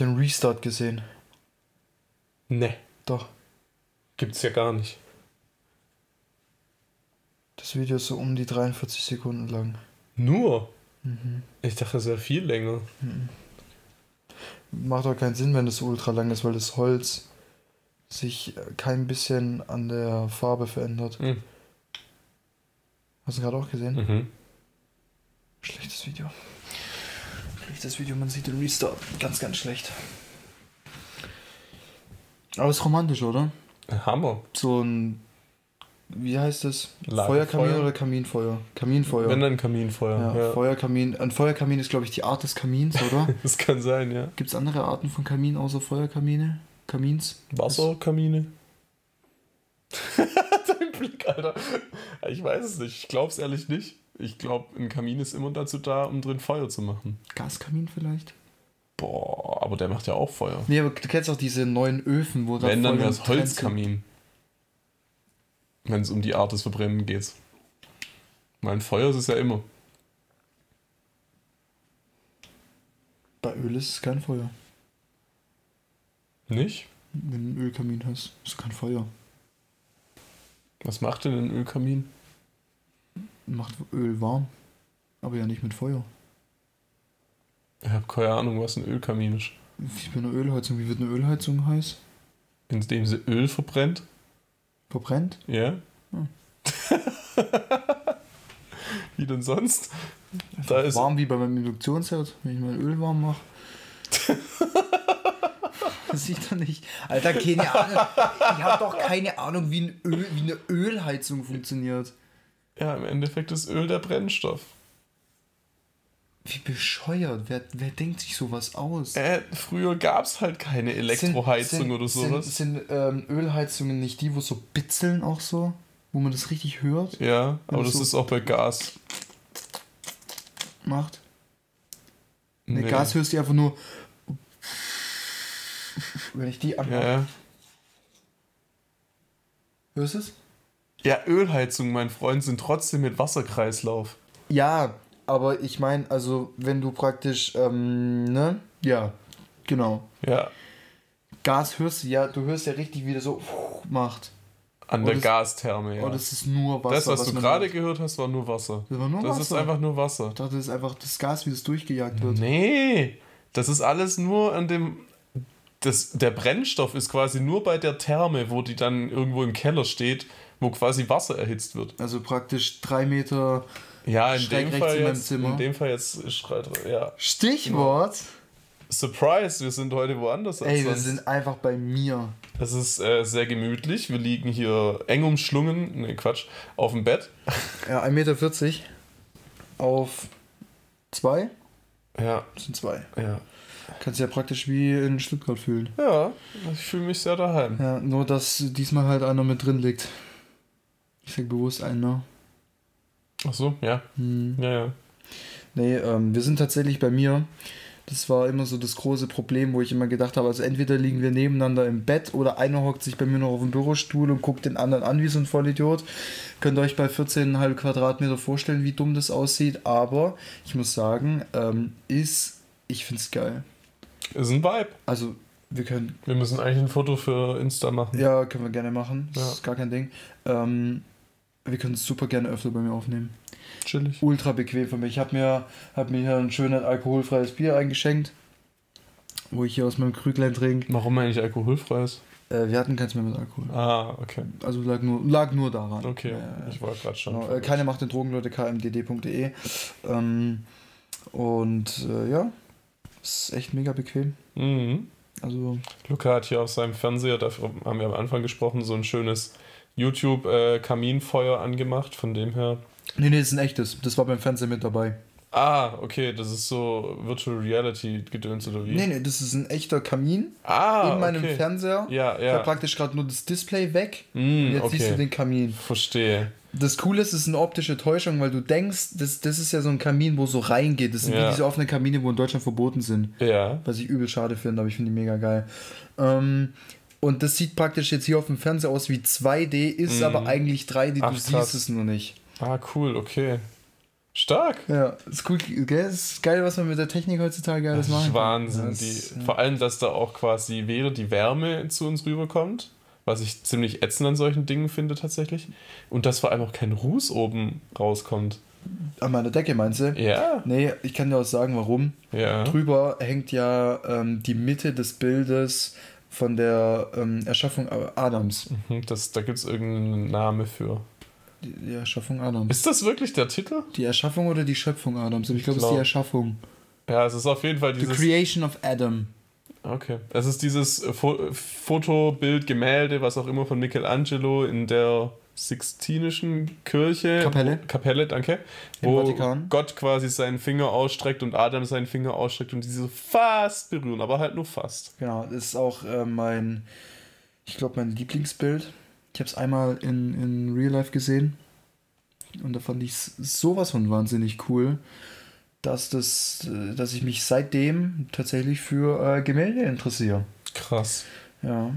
den Restart gesehen? Ne, Doch. gibt's ja gar nicht. Das Video ist so um die 43 Sekunden lang. Nur? Mhm. Ich dachte, es wäre viel länger. Macht auch keinen Sinn, wenn das so ultra lang ist, weil das Holz sich äh, kein bisschen an der Farbe verändert. Mhm. Hast du gerade auch gesehen? Mhm. Schlechtes Video. Schlechtes Video, man sieht den Restart. Ganz, ganz schlecht. Aber ist romantisch, oder? Hammer. So ein. Wie heißt das? Lagerfeuer? Feuerkamin oder Kaminfeuer? Kaminfeuer. Wenn dann Kaminfeuer. ja, Ja, Feuerkamin. Ein Feuerkamin ist, glaube ich, die Art des Kamins, oder? Das kann sein, ja. Gibt es andere Arten von Kamin außer Feuerkamine? Kamins? Wasserkamine? Dein Blick, Alter. Ich weiß es nicht. Ich glaub's ehrlich nicht. Ich glaube, ein Kamin ist immer dazu da, um drin Feuer zu machen. Gaskamin vielleicht? Boah, aber der macht ja auch Feuer. Nee, aber du kennst auch diese neuen Öfen, wo Wenn, dann wäre es Holzkamin. Wenn es um die Art des Verbrennen geht. Weil ein Feuer ist es ja immer. Bei Öl ist es kein Feuer. Nicht? Wenn du einen Ölkamin hast, ist es kein Feuer. Was macht denn ein Ölkamin? Macht Öl warm. Aber ja nicht mit Feuer. Ich habe keine Ahnung, was ein Ölkamin ist. Wie bei einer Ölheizung. Wie wird eine Ölheizung heiß? Indem sie Öl verbrennt? Verbrennt? Ja. Hm. Wie denn sonst? Da ist warm wie bei meinem Induktionsherd, wenn ich mein Öl warm mache. das sieht doch nicht. Alter, keine Ahnung. Ich habe doch keine Ahnung, wie, ein Öl, wie eine Ölheizung funktioniert. Ja im Endeffekt ist Öl der Brennstoff. Wie bescheuert. Wer, wer denkt sich sowas aus? Äh, früher gab es halt keine Elektroheizung Sind- oder sind, sowas. Sind, sind ähm, Ölheizungen nicht die, wo so bitzeln auch so? Wo man das richtig hört? ja, aber das so- ist auch bei Gas. Macht? Ne, Nee. Gas hörst du einfach nur. Wenn ich die anmache. Ja, ja. Hörst du es? Ja, Ölheizungen, mein Freund, sind trotzdem mit Wasserkreislauf. Ja, aber ich meine, also wenn du praktisch, ähm, ne? Ja, genau. Ja, Gas hörst du ja, du hörst ja richtig, wie das so macht. an der das- Gastherme, ja. Oh, das ist nur Wasser. das, was, du man gerade hört. gehört hast, war nur Wasser. Das war nur Das Wasser. ist einfach nur Wasser. Ich dachte, das ist einfach das Gas, wie das durchgejagt wird. Nee, das ist alles nur an dem. Das, der Brennstoff ist quasi nur bei der Therme, wo die dann irgendwo im Keller steht, wo quasi Wasser erhitzt wird. Also praktisch drei Meter Ja, in dem Fall in meinem jetzt. Zimmer. In dem Fall jetzt ist gerade- ja. Stichwort. Surprise, wir sind heute woanders als Ey, wir sind einfach bei mir. Es ist äh, sehr gemütlich. Wir liegen hier eng umschlungen, ne Quatsch, auf dem Bett. Ja, 1,40 Meter auf zwei. Ja, Das sind zwei. ja. Kannst ja praktisch wie in Stuttgart fühlen. Ja, ich fühle mich sehr daheim. Ja, nur dass diesmal halt einer mit drin liegt. Ich sag bewusst einer. Ach so, ja. Hm. Ja, ja. Nee, ähm, wir sind tatsächlich bei mir. Das war immer so das große Problem, wo ich immer gedacht habe, also entweder liegen wir nebeneinander im Bett oder einer hockt sich bei mir noch auf dem Bürostuhl und guckt den anderen an wie so ein Vollidiot. Könnt ihr euch bei 14,5 Quadratmeter vorstellen, wie dumm das aussieht, aber ich muss sagen, ähm, ist, ich find's geil. Ist ein Vibe. Also, wir können, Wir müssen eigentlich ein Foto für Insta machen. ja, können wir gerne machen, das Ja. ist gar kein Ding. Ähm, wir können es super gerne öfter bei mir aufnehmen. Chillig. ultra bequem für mich. Ich habe mir, hab mir hier ein schönes alkoholfreies Bier eingeschenkt, wo ich hier aus meinem Krüglein trinke. Warum eigentlich alkoholfreies? Äh, wir hatten keins mehr mit Alkohol. Ah, okay. Also lag nur, lag nur daran. Okay, Äh, ich war gerade schon. genau. äh, keine Macht den Drogen, Leute, kmdd.de. Ähm, und äh, ja, ist echt mega bequem. Mhm. Also, Luca hat hier auf seinem Fernseher, dafür haben wir am Anfang gesprochen, so ein schönes YouTube-Kaminfeuer angemacht. Von dem her. nee, nee, das ist ein echtes. Das war beim Fernsehen mit dabei. Ah, okay, das ist so Virtual Reality gedöns oder wie? Nee, nee, das ist ein echter Kamin Ah, in meinem okay. Fernseher. Ja, ja. praktisch gerade nur das Display weg. Mm, und jetzt siehst du okay. den Kamin. Verstehe. Das Coole ist, es ist eine optische Täuschung, weil du denkst, das, das ist ja so ein Kamin, wo so reingeht. Das sind Ja. wie diese offenen Kamine, wo in Deutschland verboten sind. Ja. Was ich übel schade finde, aber ich finde die mega geil. Ähm, und das sieht praktisch jetzt hier auf dem Fernseher aus wie 2D, ist Mhm. aber eigentlich 3D, Ach, du krass. siehst es nur nicht. Ah, cool, okay. Stark. Ja, ist cool, gell? Ist geil, was man mit der Technik heutzutage alles Das machen ist kann. Wahnsinn. Das, die, ja. Vor allem, dass da auch quasi weder die Wärme zu uns rüberkommt, was ich ziemlich ätzend an solchen Dingen finde tatsächlich, und dass vor allem auch kein Ruß oben rauskommt. An meiner Decke meinst du? Ja. Nee, ich kann dir auch sagen, warum. Ja. Drüber hängt ja ähm, die Mitte des Bildes von der ähm, Erschaffung Adams. Mhm, Das, da gibt es irgendeinen Namen für. Die, die Erschaffung Adams. Ist das wirklich der Titel? Die Erschaffung oder die Schöpfung Adams? Ich glaube, es ist glaub- die Erschaffung. Ja, es ist auf jeden Fall The dieses. Creation of Adam. Okay. Es ist dieses Fo Foto, Bild, Gemälde, was auch immer von Michelangelo in der Sixtinischen Kirche. Kapelle. Kapelle, danke. Im wo Vatikan. Gott quasi seinen Finger ausstreckt und Adam seinen Finger ausstreckt und diese fast berühren, aber halt nur fast. Genau, das ist auch äh, mein, ich glaube, mein Lieblingsbild. Ich habe es einmal in, in Real Life gesehen und da fand ich es sowas von wahnsinnig cool, dass, das, äh, dass ich mich seitdem tatsächlich für äh, Gemälde interessiere. Krass. Ja.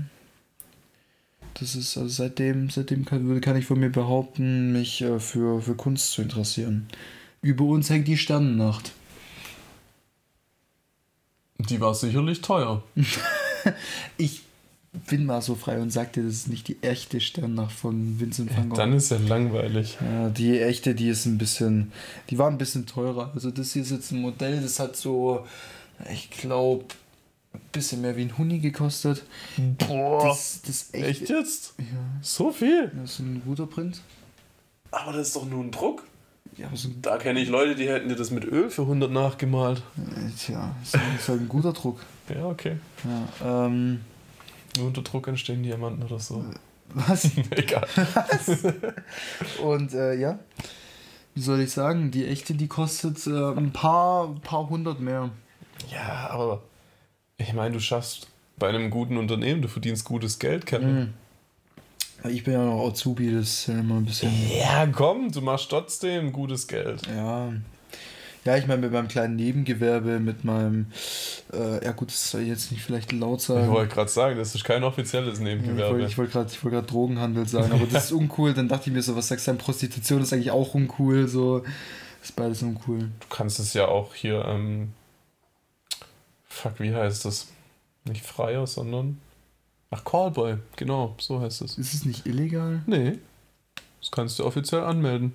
Das ist, also seitdem, seitdem kann, kann ich von mir behaupten, mich äh, für, für Kunst zu interessieren. Über uns hängt die Sternennacht. Die war sicherlich teuer. Ich bin mal so frei und sagte, das ist nicht die echte Sternennacht von Vincent van Gogh. Dann ist ja langweilig. Ja, die echte, die ist ein bisschen, die war ein bisschen teurer. Also das hier ist jetzt ein Modell, das hat so, ich glaube, bisschen mehr wie ein Huni gekostet. Boah. Das, das echte, Echt jetzt? Ja, So viel? das ist ein guter Print. Aber das ist doch nur ein Druck. Ja, so ein, Da kenne ich Leute, die hätten dir das mit Öl für 100 nachgemalt. äh, tja, ist halt- ist halt ein guter Druck. Ja, okay. Ja, ähm, Nur unter Druck entstehen Diamanten oder so. was? Egal. Und äh, ja, wie soll ich sagen, die echte, die kostet äh, ein paar, paar hundert mehr. Ja, aber ich meine, du schaffst bei einem guten Unternehmen, du verdienst gutes Geld, Kevin. Mhm. Ich bin ja noch Azubi, das ist ja immer ein bisschen. Ja, komm, du machst trotzdem gutes Geld. Ja. Ja, ich meine, mit meinem kleinen Nebengewerbe, mit meinem, äh, ja gut, das soll ich jetzt nicht vielleicht laut Ich sagen. wollte gerade sagen, das ist kein offizielles ich Nebengewerbe. ich wollte gerade wollt grad Drogenhandel sagen, aber das ist uncool. Dann dachte ich mir so, was sagst du, denn? Prostitution ist eigentlich auch uncool, so. ist beides uncool. Du kannst es ja auch hier, ähm, fuck, wie heißt das? Nicht Freier, sondern, ach, Callboy, genau, so heißt es. Ist es nicht illegal? Nee, das kannst du offiziell anmelden.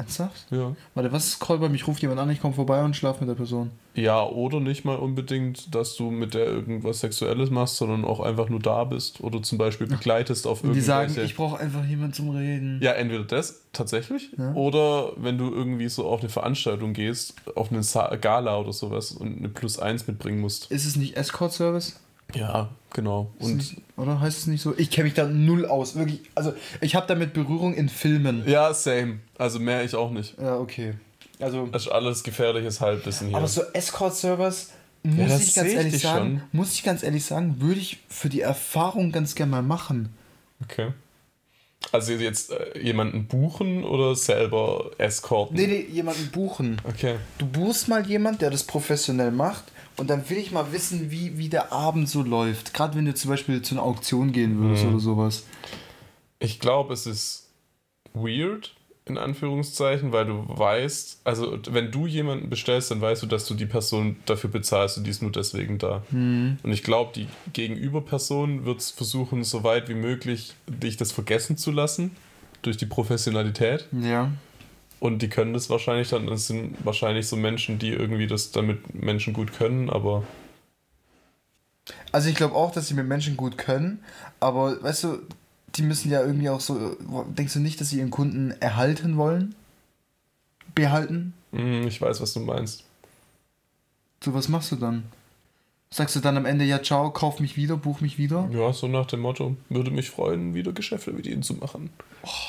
Ernsthaft? Ja. Warte, was ist Call bei mich? Ruft jemand an, ich komme vorbei und schlaf mit der Person. Ja, oder nicht mal unbedingt, dass du mit der irgendwas Sexuelles machst, sondern auch einfach nur da bist oder zum Beispiel begleitest auf Und die sagen, irgendwelche. ich brauche einfach jemanden zum Reden. ja, entweder das tatsächlich Ja. oder wenn du irgendwie so auf eine Veranstaltung gehst, auf eine Gala oder sowas und eine Plus 1 mitbringen musst. Ist es nicht Escort-Service? Ja, genau. Und nicht, oder heißt es nicht so? Ich kenne mich da null aus. Wirklich. Also, ich habe damit Berührung in Filmen. ja, same. Also mehr ich auch nicht. Ja, okay. Also, Das ist alles gefährliches Halbwissen hier. aber so Escort-Service, muss Ja, ich ganz ich ehrlich dich sagen, schon. muss ich ganz ehrlich sagen, würde ich für die Erfahrung ganz gerne mal machen. okay. Also jetzt äh, jemanden buchen oder selber escorten? Nee, nee, jemanden buchen. Okay. Du buchst mal jemand, der das professionell macht und dann will ich mal wissen, wie, wie der Abend so läuft. Gerade wenn du zum Beispiel zu einer Auktion gehen würdest Mhm. oder sowas. Ich glaube, es ist weird, in Anführungszeichen, weil du weißt, also wenn du jemanden bestellst, dann weißt du, dass du die Person dafür bezahlst und die ist nur deswegen da. Mhm. Und ich glaube, die Gegenüberperson wird versuchen, so weit wie möglich dich das vergessen zu lassen durch die Professionalität. Ja. Und die können das wahrscheinlich dann, das sind wahrscheinlich so Menschen, die irgendwie das damit Menschen gut können, aber Also ich glaube auch, dass sie mit Menschen gut können, aber weißt du, die müssen ja irgendwie auch so, denkst du nicht, dass sie ihren Kunden erhalten wollen? Behalten? mm, ich weiß, was du meinst. So, was machst du dann? Sagst du dann am Ende, ja, ciao, kauf mich wieder, buch mich wieder? Ja, so nach dem Motto, würde mich freuen, wieder Geschäfte mit ihnen zu machen.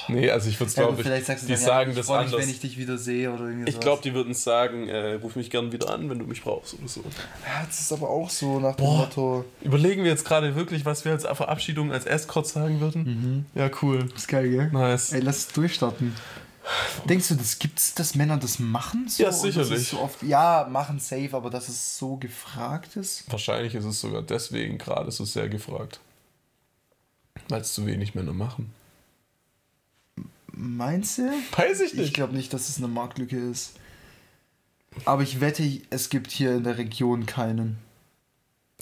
Nee, also ich würde es, Ja, glaube ich, vielleicht sagst du die dann, sagen ja, ich das freu mich, anders. wenn ich dich wieder sehe oder irgendwie Ich glaube, die würden sagen, äh, ruf mich gern wieder an, wenn du mich brauchst oder so. Ja, das ist aber auch so nach dem Boah. Motto. Überlegen wir jetzt gerade wirklich, was wir als Verabschiedung als Escort sagen würden? Ja, cool. Ist geil, gell? Nice. Ey, lass es durchstarten. Denkst du, das gibt's, dass Männer das machen? So? Ja, sicherlich. So oft, ja, machen safe, aber dass es so gefragt ist? Wahrscheinlich ist es sogar deswegen gerade so sehr gefragt. Weil es zu wenig Männer machen. Meinst du? Weiß ich nicht. Ich glaube nicht, dass es eine Marktlücke ist. Aber ich wette, es gibt hier in der Region keinen.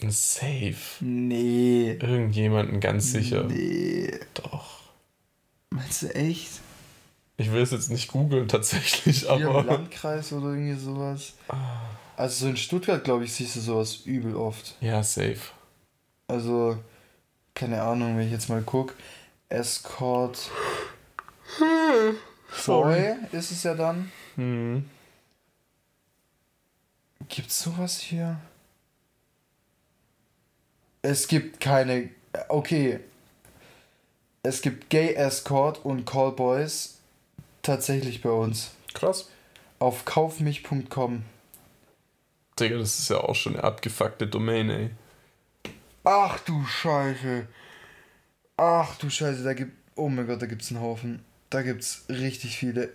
Safe. Nee. Irgendjemanden ganz sicher. Nee. Doch. Meinst du echt? Ich will es jetzt nicht googeln tatsächlich, Hier aber. im Landkreis oder irgendwie sowas. Also so in Stuttgart, glaube ich, siehst du sowas übel oft. Ja, safe. Also, keine Ahnung, wenn ich jetzt mal gucke. Escort Boy ist es ja dann. Hm. Gibt's sowas hier? Es gibt keine. Okay. Es gibt Gay Escort und Callboys tatsächlich bei uns. Krass. Auf kaufmich.com. Digga, das ist ja auch schon eine abgefuckte Domain, ey. Ach du Scheiße. Ach du Scheiße, da gibt. Oh mein Gott, da gibt's einen Haufen. Da gibt's richtig viele.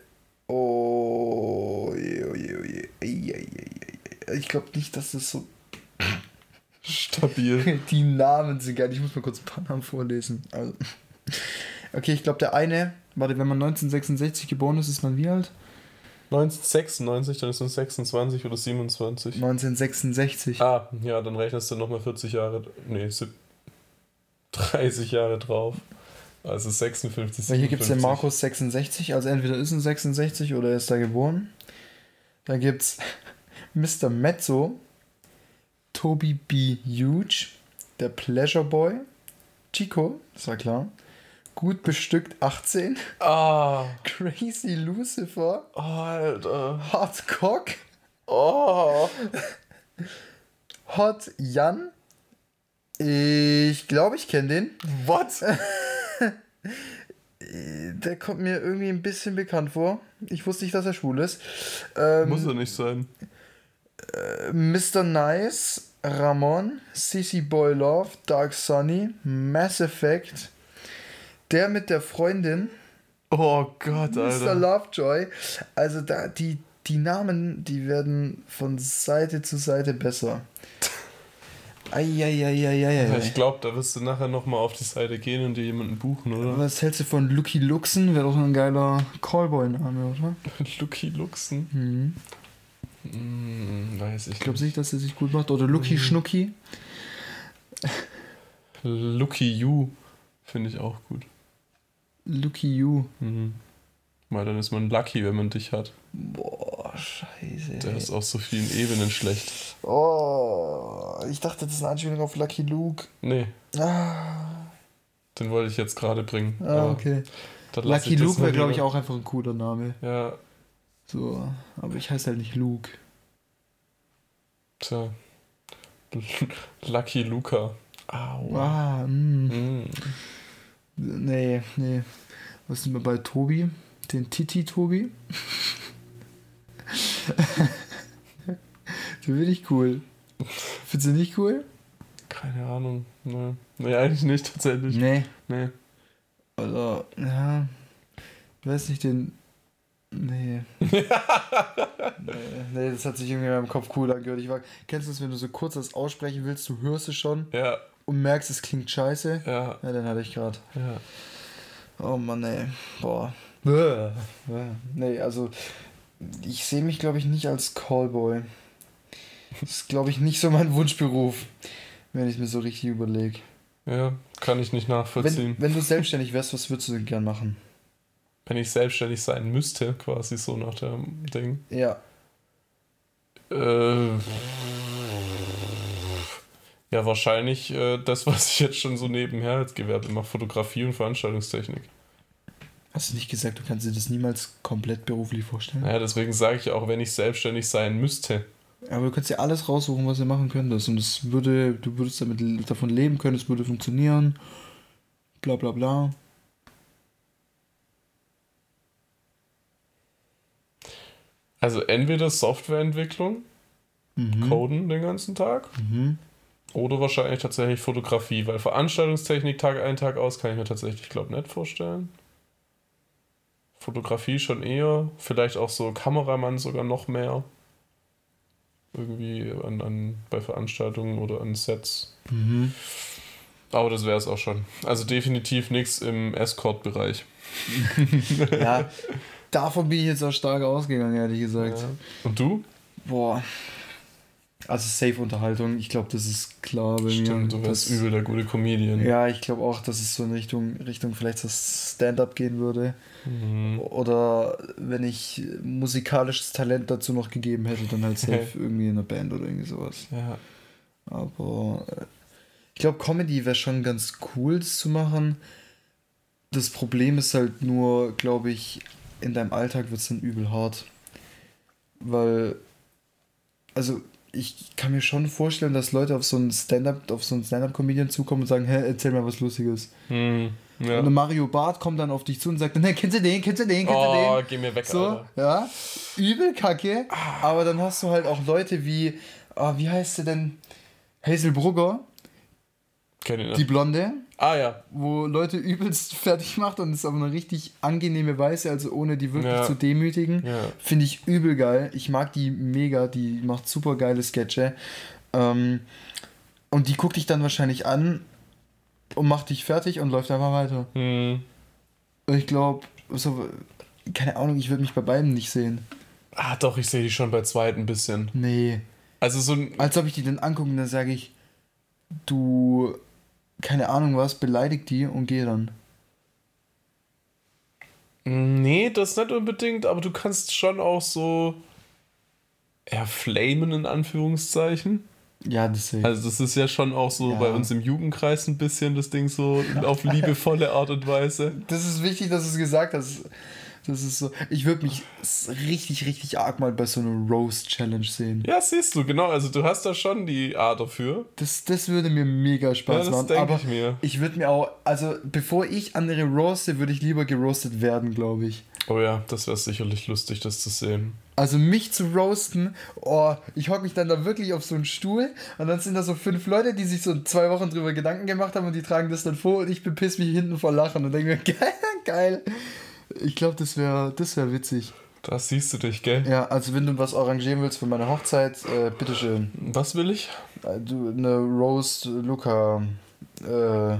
Oh. je, oh je, oh je. Ei. Ich glaube nicht, dass das so. Stabil. Die Namen sind geil. Ich muss mal kurz ein paar Namen vorlesen. Also. Okay, ich glaube, der eine. Warte, wenn man 1966 geboren ist, ist man wie alt? 1996, dann ist man 26 oder 27. 1966. Ah, ja, dann rechnest du nochmal 40 Jahre. Nee, sieb- 30 Jahre drauf. Also 56, Weil hier gibt es den 57. Markus 66, also entweder ist ein 66 oder er ist da geboren. Dann gibt es Mr. Mezzo, Toby B. Huge, der Pleasure Boy, Chico, das war klar, gut bestückt 18, Ah, Crazy Lucifer, Alter. Hot Cock, Oh. Hot Jan. Ich glaube, ich kenne den. What? Der kommt mir irgendwie ein bisschen bekannt vor. Ich wusste nicht, dass er schwul ist. Ähm, Muss er nicht sein. Mr. Nice, Ramon, CC Boy Love, Dark Sunny, Mass Effect, der mit der Freundin, Oh Gott, Mr. Alter. Lovejoy. Also da die, die Namen, die werden von Seite zu Seite besser. Eieieiei. Ich glaube, da wirst du nachher nochmal auf die Seite gehen und dir jemanden buchen, oder? Was hältst du von Lucky Luxen? Wäre doch ein geiler Callboy-Name, oder? Lucky Luxen? Mhm. Hm, weiß ich Ich glaube nicht. dass er sich gut macht. Oder Lucky Schnucki. Lucky You finde ich auch gut. Lucky You. Mhm. Weil dann ist man lucky, wenn man dich hat. Boah, scheiße. Der ist auf so vielen Ebenen schlecht. Oh, ich dachte, das ist eine Anspielung auf Lucky Luke. Nee, Ah, den wollte ich jetzt gerade bringen. ah okay. Lucky Luke wäre, glaube ich, auch einfach ein cooler Name. Ja, So, aber ich heiße halt nicht Luke. tja. Lucky Luca. Au. Ah, mh. Mm. Nee, nee. Was sind wir bei Tobi? Den Titi Tobi? Den finde ich cool. Findest du nicht cool? Keine Ahnung. Nee. nee, eigentlich nicht tatsächlich. Nee. Nee. Also, ja. Ich weiß nicht, den. Nee. nee. Nee, das hat sich irgendwie in meinem Kopf cool angehört. Ich war, kennst du das, wenn du so kurz das aussprechen willst, du hörst es schon Ja, und merkst, es klingt scheiße? ja, Ja, den hatte ich gerade. ja. Oh Mann, ey. Boah. Bäh. Nee, also ich sehe mich, glaube ich, nicht als Callboy. Das ist, glaube ich, nicht so mein Wunschberuf, wenn ich mir so richtig überlege. Ja, kann ich nicht nachvollziehen. Wenn, wenn du selbstständig wärst, was würdest du denn gern machen? Wenn ich selbstständig sein müsste, quasi so nach dem Ding. Ja. Äh, ja, wahrscheinlich äh, das, was ich jetzt schon so nebenher als Gewerbe mache, Fotografie und Veranstaltungstechnik. Hast du nicht gesagt, du kannst dir das niemals komplett beruflich vorstellen? Naja, deswegen sage ich auch, wenn ich selbstständig sein müsste. Aber du kannst dir alles raussuchen, was du machen könntest. Und es würde, du würdest damit davon leben können, es würde funktionieren. Bla bla bla. Also entweder Softwareentwicklung, Mhm. Coden den ganzen Tag, Mhm. Oder wahrscheinlich tatsächlich Fotografie, weil Veranstaltungstechnik Tag ein, Tag aus kann ich mir tatsächlich, glaube nicht vorstellen. Fotografie schon eher, vielleicht auch so Kameramann sogar noch mehr. Irgendwie an, an, bei Veranstaltungen oder an Sets. Mhm. Aber das wäre es auch schon. Also definitiv nichts im Escort-Bereich. ja, davon bin ich jetzt auch stark ausgegangen, ehrlich gesagt. Ja. Und du? Boah. Also Safe-Unterhaltung, ich glaube, das ist klar bei Stimmt, mir. du wärst übel der gute Comedian. Ja, ich glaube auch, dass es so in Richtung, Richtung vielleicht das Stand-up gehen würde. Mhm. Oder wenn ich musikalisches Talent dazu noch gegeben hätte, dann halt safe irgendwie in einer Band oder irgendwie sowas. Ja. Aber äh, ich glaube, Comedy wäre schon ganz cool das zu machen. Das Problem ist halt nur, glaube ich, in deinem Alltag wird es dann übel hart. Weil, also ich kann mir schon vorstellen, dass Leute auf so einen Stand-up, auf so einen Stand-up-Comedian zukommen und sagen, hä, erzähl mir was Lustiges. Mhm. Ja. Und Mario Barth kommt dann auf dich zu und sagt, ne, kennst du den, kennst du den, kennst du Oh, den? geh mir weg, So, Alter. ja, übel kacke. Aber dann hast du halt auch Leute wie, ah, wie heißt sie denn? Hazel Brugger, Ich die. Blonde, Ah ja. wo Leute übelst fertig macht und es auf eine richtig angenehme Weise, also ohne die wirklich Ja. zu demütigen. Ja. Finde ich übel geil. Ich mag die mega, die macht super geile Sketche. Ähm, und die guckt dich dann wahrscheinlich an und macht dich fertig und läuft einfach weiter. Hm. Und ich glaube, so, keine Ahnung, ich würde mich bei beiden nicht sehen. Ah, doch, ich sehe die schon bei zweit ein bisschen. Nee. Also so ein. Als ob ich die dann angucke und dann sage ich, du, keine Ahnung was, beleidigt die und geh dann. Nee, das nicht unbedingt, aber du kannst schon auch so. Ja, flamen in Anführungszeichen. Ja, das sehe ich. Also, das ist ja schon auch so Ja. bei uns im Jugendkreis ein bisschen das Ding so auf liebevolle Art und Weise. Das ist wichtig, dass du es gesagt hast. Das ist so. Ich würde mich richtig, richtig arg mal bei so einer Roast-Challenge sehen. Ja, siehst du, genau. Also, du hast da schon die Art dafür. Das, das würde mir mega Spaß Ja, das machen. aber ich mir. ich würde mir auch, also bevor ich andere roaste, würde ich lieber geroastet werden, glaube ich. Oh ja, das wäre sicherlich lustig, das zu sehen. Also mich zu roasten, oh, ich hocke mich dann da wirklich auf so einen Stuhl und dann sind da so fünf Leute, die sich so zwei Wochen drüber Gedanken gemacht haben und die tragen das dann vor und ich bepiss mich hinten vor Lachen und denke mir, geil, geil. Ich glaube, das wäre das wär witzig. Da siehst du dich, gell? Ja, also wenn du was arrangieren willst für meine Hochzeit, äh, bitteschön. Was will ich? Äh, Du, eine Roast Luca äh,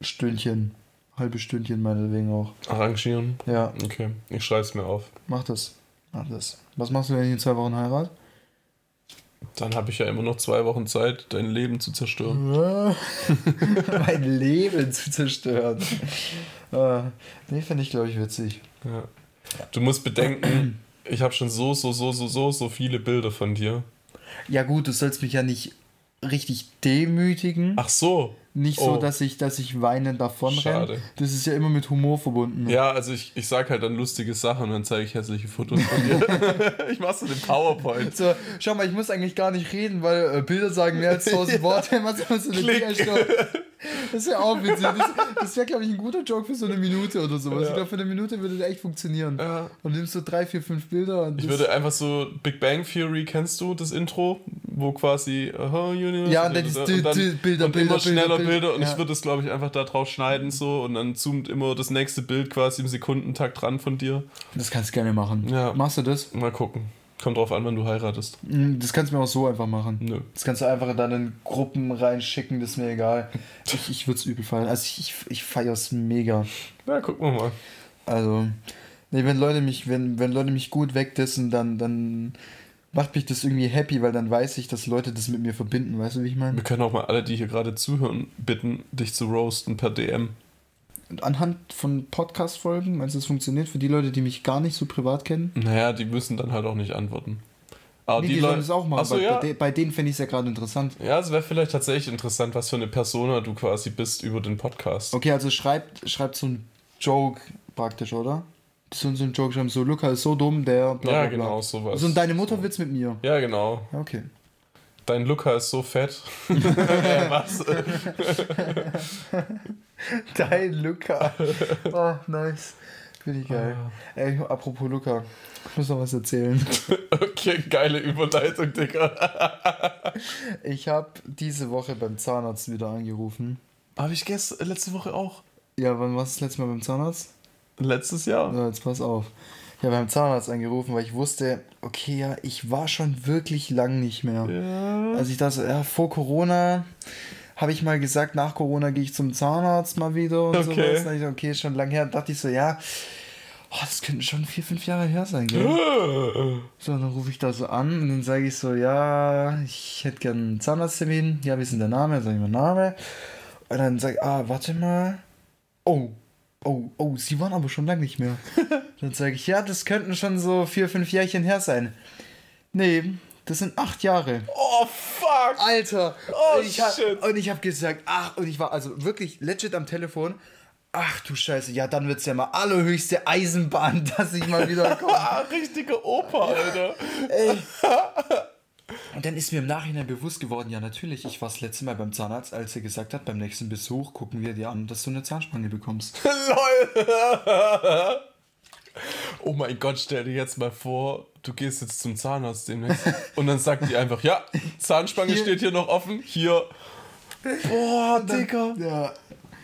Stündchen. Halbe Stündchen meinetwegen auch. Arrangieren. Ja, Okay, ich schreib's mir auf. mach das. Mach das. Was machst du, wenn ich in zwei Wochen heirat? Dann habe ich ja immer noch zwei Wochen Zeit, dein Leben zu zerstören. mein Leben zu zerstören. Äh, nee, finde ich, glaube ich, witzig. Ja. Du musst bedenken, ich habe schon so, so, so, so, so, so viele Bilder von dir. Ja gut, du sollst mich ja nicht richtig demütigen. Ach so. Nicht so, oh. dass ich, dass ich weinend davonrenne. Schade. Das ist ja immer mit Humor verbunden. Ja, also ich, ich sag halt dann lustige Sachen und dann zeige ich hässliche Fotos von dir. ich mach so den PowerPoint. So, schau mal, ich muss eigentlich gar nicht reden, weil äh, Bilder sagen mehr als 1000 Worte. Was immer so eine. Das wäre auch witzig. Das, das wäre, glaube ich, ein guter Joke für so eine Minute oder sowas. Ja. Ich glaube, für eine Minute würde der echt funktionieren. Ja. Und nimmst so drei, vier, fünf Bilder. Und Ich das- würde einfach so Big Bang Theory, kennst du das Intro? Wo quasi aha, Universe Ja, und das ist und dann- die Bilder, und Bilder, immer schneller Bilder, Bilder, und Ja. ich würde es glaube ich einfach da drauf schneiden so und dann zoomt immer das nächste Bild quasi im Sekundentakt dran von dir. Das kannst du gerne machen. Ja. Machst du das? Mal gucken. Kommt drauf an, wann du heiratest. Mm, Das kannst du mir auch so einfach machen. Nö. Das kannst du einfach dann in Gruppen reinschicken, das ist mir egal. Ich, ich würde es übel feiern. Also ich, ich, ich feiere es mega. Na, gucken wir mal. Also, nee, wenn Leute mich, wenn, wenn Leute mich gut wegdissen, dann, dann macht mich das irgendwie happy, weil dann weiß ich, dass Leute das mit mir verbinden. Weißt du, wie ich meine? Wir können auch mal alle, die hier gerade zuhören, bitten, dich zu roasten per DM. Und Anhand von Podcast-Folgen, meinst du, das funktioniert für die Leute, die mich gar nicht so privat kennen? Naja, die müssen dann halt auch nicht antworten. Aber Nee, die, die Leute es auch machen. Bei, ja. bei, bei denen fände ich es ja gerade interessant. Ja, es wäre vielleicht tatsächlich interessant, was für eine Persona du quasi bist über den Podcast. Okay, also schreibt, schreibt so ein Joke praktisch, oder? So, so ein Joke schreiben, so Luca ist so dumm, der bla ja, bla bla. genau, sowas. So ein Deine Mutter Witz mit mir. Ja, genau. Okay. Dein Luca ist so fett. Was? Dein Luca. Oh, nice. Finde ich geil. Ey, apropos Luca, ich muss noch was erzählen. Okay, geile Überleitung, Digga. Ich habe diese Woche beim Zahnarzt wieder angerufen. Habe ich gestern, letzte Woche auch. Ja, wann warst du das letzte Mal beim Zahnarzt? Letztes Jahr. Ja, jetzt pass auf. Ich habe beim Zahnarzt angerufen, weil ich wusste, okay, ja, ich war schon wirklich lang nicht mehr. Ja. Also ich dachte, so, ja, vor Corona habe ich mal gesagt, nach Corona gehe ich zum Zahnarzt mal wieder und Okay. sowas. Hab ich so, okay, schon lang her. Dann dachte ich so, ja, oh, das könnten schon vier, fünf Jahre her sein, gell? So, dann rufe ich da so an und dann sage ich so, ja, ich hätte gern einen Zahnarzttermin. Ja, wie ist denn der Name? Dann sage ich mein Name. Und dann sage ich, ah, warte mal. Oh, oh, oh, sie waren aber schon lange nicht mehr. dann sage ich, ja, das könnten schon so vier, fünf Jährchen her sein. Nee, das sind acht Jahre. Oh, fuck! Alter! Oh, und ich hab, shit. Und ich habe gesagt, ach, und ich war also wirklich legit am Telefon. Ach du Scheiße, ja, dann wird's ja mal allerhöchste Eisenbahn, dass ich mal wieder komme. Ah, richtige Oper, Alter. Ey. Und dann ist mir im Nachhinein bewusst geworden, ja natürlich, ich war das letzte Mal beim Zahnarzt, als er gesagt hat, beim nächsten Besuch gucken wir dir an, dass du eine Zahnspange bekommst. LOL. Oh mein Gott, stell dir jetzt mal vor, du gehst jetzt zum Zahnarzt demnächst und dann sagt die einfach, ja, Zahnspange Hier. steht hier noch offen, hier. Boah, Digga. Ja,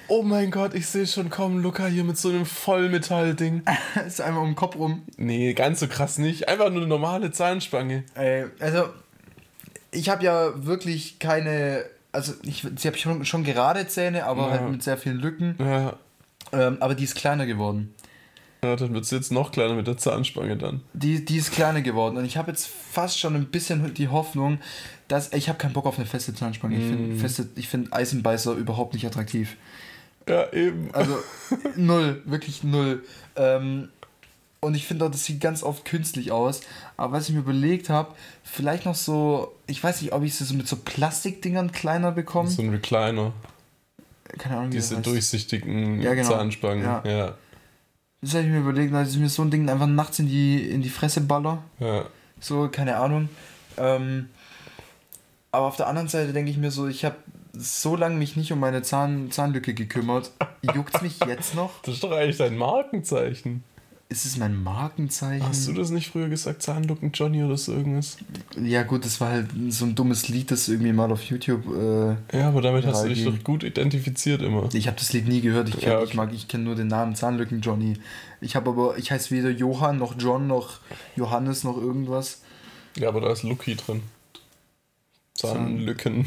Oh mein Gott, ich sehe schon kommen, Luca hier mit so einem Vollmetallding. ist einmal um den Kopf rum. Nee, ganz so krass nicht. Einfach nur eine normale Zahnspange. Ey, also, ich habe ja wirklich keine, also ich, ich habe schon, schon gerade Zähne, aber Ja. halt mit sehr vielen Lücken. Ja, Ähm, aber die ist kleiner geworden. ja dann wird es jetzt noch kleiner mit der Zahnspange dann. Die, die ist kleiner geworden und ich habe jetzt fast schon ein bisschen die Hoffnung, dass ich habe keinen Bock auf eine feste Zahnspange. Ich finde feste, ich finde Eisenbeißer überhaupt nicht attraktiv. Ja, eben. Also null, wirklich null. Ähm, und ich finde auch, das sieht ganz oft künstlich aus. Aber was ich mir überlegt habe, vielleicht noch so, ich weiß nicht, ob ich sie so mit so Plastikdingern kleiner bekomme. So ein Recliner. Keine Ahnung, Diese durchsichtigen Ja, genau. Zahnspangen. Ja. Ja. Das habe ich mir überlegt, dass ich mir so ein Ding einfach nachts in die, in die Fresse baller. ja. So, keine Ahnung. Ähm, aber auf der anderen Seite denke ich mir so, ich habe so lange mich nicht um meine Zahn, Zahnlücke gekümmert. Juckt's mich jetzt noch? Das ist doch eigentlich dein Markenzeichen. Ist es mein Markenzeichen? Hast du das nicht früher gesagt, Zahnlücken Johnny oder so irgendwas? Ja gut, das war halt so ein dummes Lied, das irgendwie mal auf YouTube. Äh, Ja, aber damit hast du dich doch gut identifiziert immer. ich habe das Lied nie gehört. Ich, Ja, okay. ich mag, ich kenne nur den Namen Zahnlücken Johnny. Ich habe aber, ich heiße weder Johann noch John noch Johannes noch irgendwas. Ja, aber da ist Lucky drin. Zahnlücken.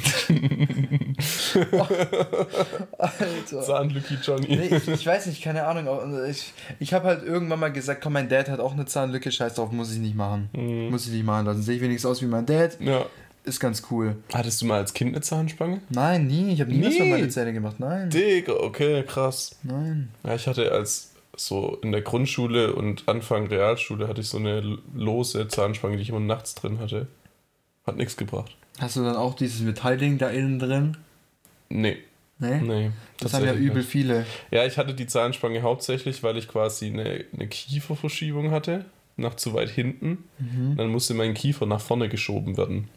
Alter. Zahnlücki Johnny. Nee, ich, ich weiß nicht, keine Ahnung. aber Ich, ich habe halt irgendwann mal gesagt, komm, mein Dad hat auch eine Zahnlücke, scheiß drauf, muss ich nicht machen. Mhm. Muss ich nicht machen lassen. Sehe ich wenigstens aus wie mein Dad, Ja. ist ganz cool. Hattest du mal als Kind eine Zahnspange? Nein, nie, ich habe nie was für Nie? meine Zähne gemacht. Nein, Digga, okay, krass. nein. Ja, ich hatte als so in der Grundschule und Anfang Realschule hatte ich so eine lose Zahnspange, die ich immer nachts drin hatte. Hat nichts gebracht. Hast du dann auch dieses Metallding da innen drin? Nee, Nee? nee. Das haben ja übel nicht. viele. Ja, ich hatte die Zahnspange hauptsächlich, weil ich quasi eine, eine Kieferverschiebung hatte, nach zu weit hinten. Dann musste mein Kiefer nach vorne geschoben werden.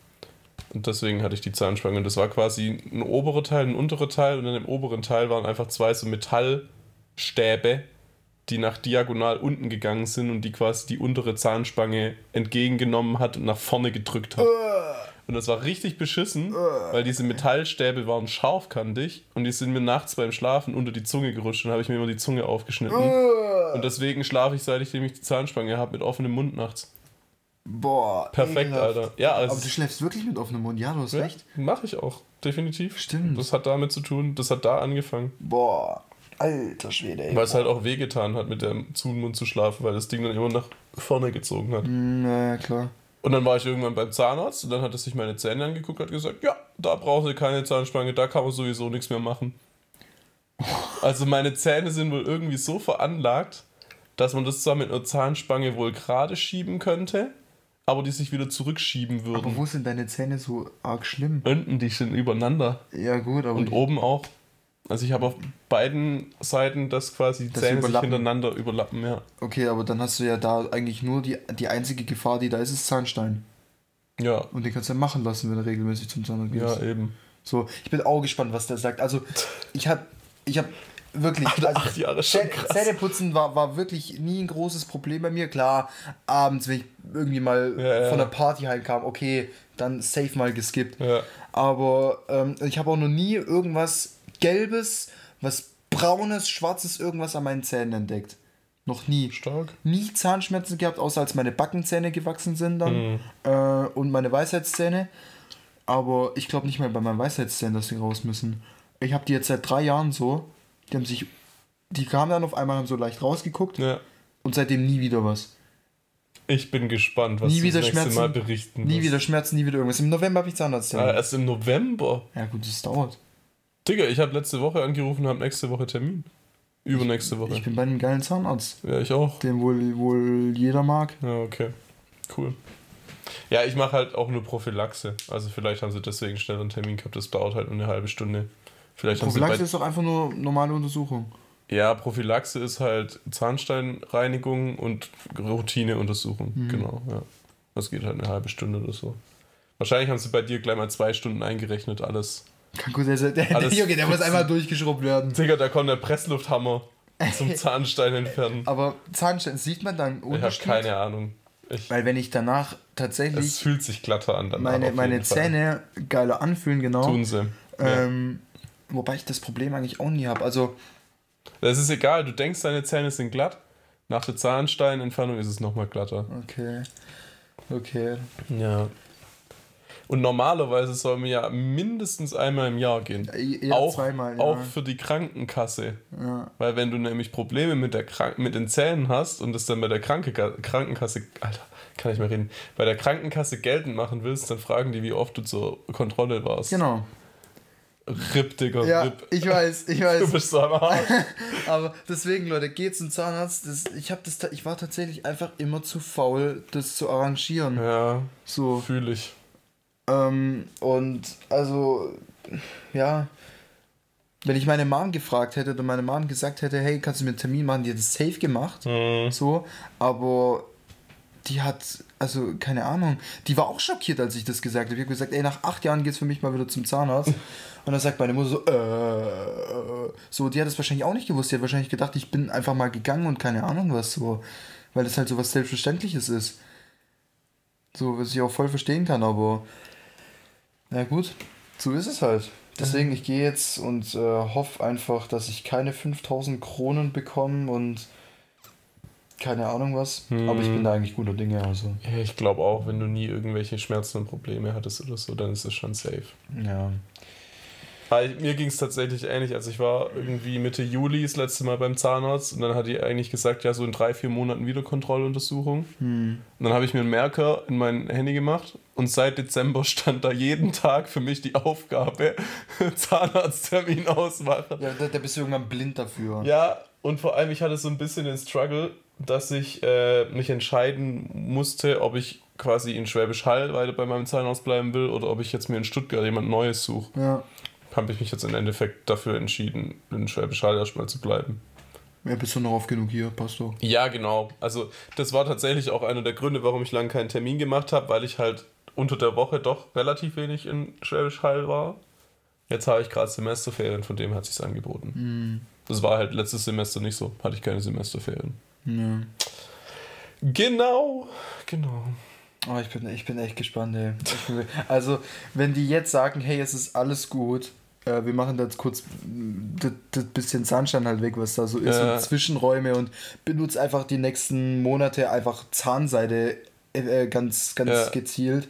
Und deswegen hatte ich die Zahnspange. Und das war quasi ein oberer Teil, ein unterer Teil. Und in dem oberen Teil waren einfach zwei so Metallstäbe, die nach diagonal unten gegangen sind und die quasi die untere Zahnspange entgegengenommen hat und nach vorne gedrückt hat. Und das war richtig beschissen, weil diese Metallstäbe waren scharfkantig und die sind mir nachts beim Schlafen unter die Zunge gerutscht und habe ich mir immer die Zunge aufgeschnitten. Und deswegen schlafe ich, seit ich die Zahnspange habe, mit offenem Mund nachts. Boah. Perfekt, ekelhaft. Alter. Ja, also Aber du schläfst wirklich mit offenem Mund, ja, du hast ja, recht. mache ich auch, definitiv. Stimmt. Das hat damit zu tun, das hat da angefangen. Boah. Alter Schwede, ey. Weil es halt auch wehgetan hat, mit dem Zumund zu schlafen, weil das Ding dann immer nach vorne gezogen hat. Hm, Ja, klar. Und dann war ich irgendwann beim Zahnarzt und dann hat er sich meine Zähne angeguckt und hat gesagt, ja, da braucht ihr keine Zahnspange, da kann man sowieso nichts mehr machen. Also meine Zähne sind wohl irgendwie so veranlagt, dass man das zwar mit einer Zahnspange wohl gerade schieben könnte, aber die sich wieder zurückschieben Aber würden. wo sind deine Zähne so arg schlimm? Unten, die sind übereinander Ja, gut, aber. und oben auch. Also ich habe auf beiden Seiten, dass quasi die Das Zähne sich überlappen. hintereinander überlappen, ja. Okay, aber dann hast du ja da eigentlich nur die, die einzige Gefahr, die da ist, ist Zahnstein. Ja, Und den kannst du ja machen lassen, wenn du regelmäßig zum Zahnarzt ja, gehst. eben. So, ich bin auch gespannt, was der sagt. Also, ich hab, ich hab wirklich. Alter, also, acht Jahre schon krass. Zähneputzen war, war wirklich nie ein großes Problem bei mir. Klar, abends, wenn ich irgendwie mal Ja, ja. von der Party heimkam, okay, dann safe mal geskippt. Ja. Aber ähm, ich habe auch noch nie irgendwas Gelbes, was Braunes, Schwarzes, irgendwas an meinen Zähnen entdeckt. Noch nie. Stark. Nie Zahnschmerzen gehabt, außer als meine Backenzähne gewachsen sind dann Mhm. äh, und meine Weisheitszähne. aber ich glaube nicht mal bei meinen Weisheitszähnen, dass sie raus müssen. Ich habe die jetzt seit drei Jahren so. Die haben sich. Die kamen dann auf einmal haben so leicht rausgeguckt Ja. und seitdem nie wieder was. Ich bin gespannt, was Nie du wieder das nächste Schmerzen. Mal berichten Nie wirst. wieder Schmerzen, nie wieder irgendwas. Im November habe ich Zahnarzttermin. Ah, erst im November. ja, gut, das dauert. Digga, ich habe letzte Woche angerufen und habe nächste Woche Termin. Übernächste Woche. Ich bin bei einem geilen Zahnarzt, ja, ich auch. den wohl, wohl jeder mag. Ja, okay. Cool. Ja, ich mache halt auch nur Prophylaxe. Also vielleicht haben sie deswegen schnell einen Termin gehabt. Das dauert halt nur eine halbe Stunde. Vielleicht haben sie Prophylaxe ist doch einfach nur normale Untersuchung. Ja, Prophylaxe ist halt Zahnsteinreinigung und Routineuntersuchung. Mhm. Genau, ja. Das geht halt eine halbe Stunde oder so. Wahrscheinlich haben sie bei dir gleich mal zwei Stunden eingerechnet, alles. Gut, der, der, Junge, der muss einmal durchgeschrubbt werden. Digga, da kommt der Presslufthammer zum Zahnstein entfernen. Aber Zahnstein, sieht man dann einen Ich habe keine Ahnung. Ich, Weil wenn ich danach es tatsächlich fühlt sich glatter an. danach meine, meine Fall. Zähne geiler anfühlen, genau. Tun sie. Ja. Ähm, wobei ich das Problem eigentlich auch nie habe. Also, Das ist egal, du denkst, deine Zähne sind glatt. Nach der Zahnsteinentfernung ist es nochmal glatter. okay. Okay. Ja. Und normalerweise soll man ja mindestens einmal im Jahr gehen. Eher auch, zweimal, ja. auch für die Krankenkasse. Ja. Weil wenn du nämlich Probleme mit, der Krank mit den Zähnen hast und das dann bei der Kranke Krankenkasse, Alter, kann ich mal reden, bei der Krankenkasse geltend machen willst, dann fragen die, wie oft du zur Kontrolle warst. Genau. Rip, Digga, Ja, Rip. ich weiß, ich Du weiß. bist so am Arsch. Aber deswegen, Leute, geht zum Zahnarzt. Das, ich, hab das, ich war tatsächlich einfach immer zu faul, das zu arrangieren. ja, So. fühle ich. Ähm, und also, ja, wenn ich meine Mom gefragt hätte oder meine Mom gesagt hätte, hey, kannst du mir einen Termin machen, die hat es safe gemacht. Mhm. So, aber die hat, also keine Ahnung, die war auch schockiert, als ich das gesagt habe. Ich habe gesagt, ey, nach acht Jahren geht's für mich mal wieder zum Zahnarzt. Und dann sagt meine Mutter so, äh, so, die hat es wahrscheinlich auch nicht gewusst. Die hat wahrscheinlich gedacht, ich bin einfach mal gegangen und keine Ahnung was so, weil das halt so was Selbstverständliches ist. So, was ich auch voll verstehen kann, aber na gut, so ist es halt. Deswegen, ich gehe jetzt und äh, hoffe einfach, dass ich keine 5000 Kronen bekomme und keine Ahnung was. Aber ich bin da eigentlich guter Dinge, also. Ja, ich glaube auch, wenn du nie irgendwelche Schmerzen und Probleme hattest oder so, dann ist es schon safe. Ja. Weil mir ging es tatsächlich ähnlich. Also ich war irgendwie Mitte Juli das letzte Mal beim Zahnarzt und dann hat die eigentlich gesagt, ja, so in drei, vier Monaten wieder Kontrolluntersuchung. Und dann habe ich mir einen Merker in mein Handy gemacht und seit Dezember stand da jeden Tag für mich die Aufgabe, Zahnarzttermin ausmachen. Ja, da, da bist du irgendwann blind dafür. Ja, und vor allem, ich hatte so ein bisschen den Struggle, dass ich äh, mich entscheiden musste, ob ich quasi in Schwäbisch Hall weiter bei meinem Zahnarzt bleiben will oder ob ich jetzt mir in Stuttgart jemand Neues suche. Ja. Habe ich mich jetzt im Endeffekt dafür entschieden, in Schwäbisch Hall erstmal zu bleiben. Ja, bist du noch oft genug hier, passt doch. Ja, genau. Also, das war tatsächlich auch einer der Gründe, warum ich lange keinen Termin gemacht habe, weil ich halt unter der Woche doch relativ wenig in Schwäbisch Hall war. Jetzt habe ich gerade Semesterferien, von dem hat sich's angeboten. Das war halt letztes Semester nicht so, hatte ich keine Semesterferien. Ja. Genau, genau. Oh, ich bin, ich bin echt gespannt, ey. Bin, also, wenn die jetzt sagen, hey, es ist alles gut, äh, wir machen da jetzt kurz mm, das, das bisschen Zahnstein halt weg, was da so ist, Ja. und Zwischenräume und benutzt einfach die nächsten Monate einfach Zahnseide äh, ganz, ganz Ja. gezielt.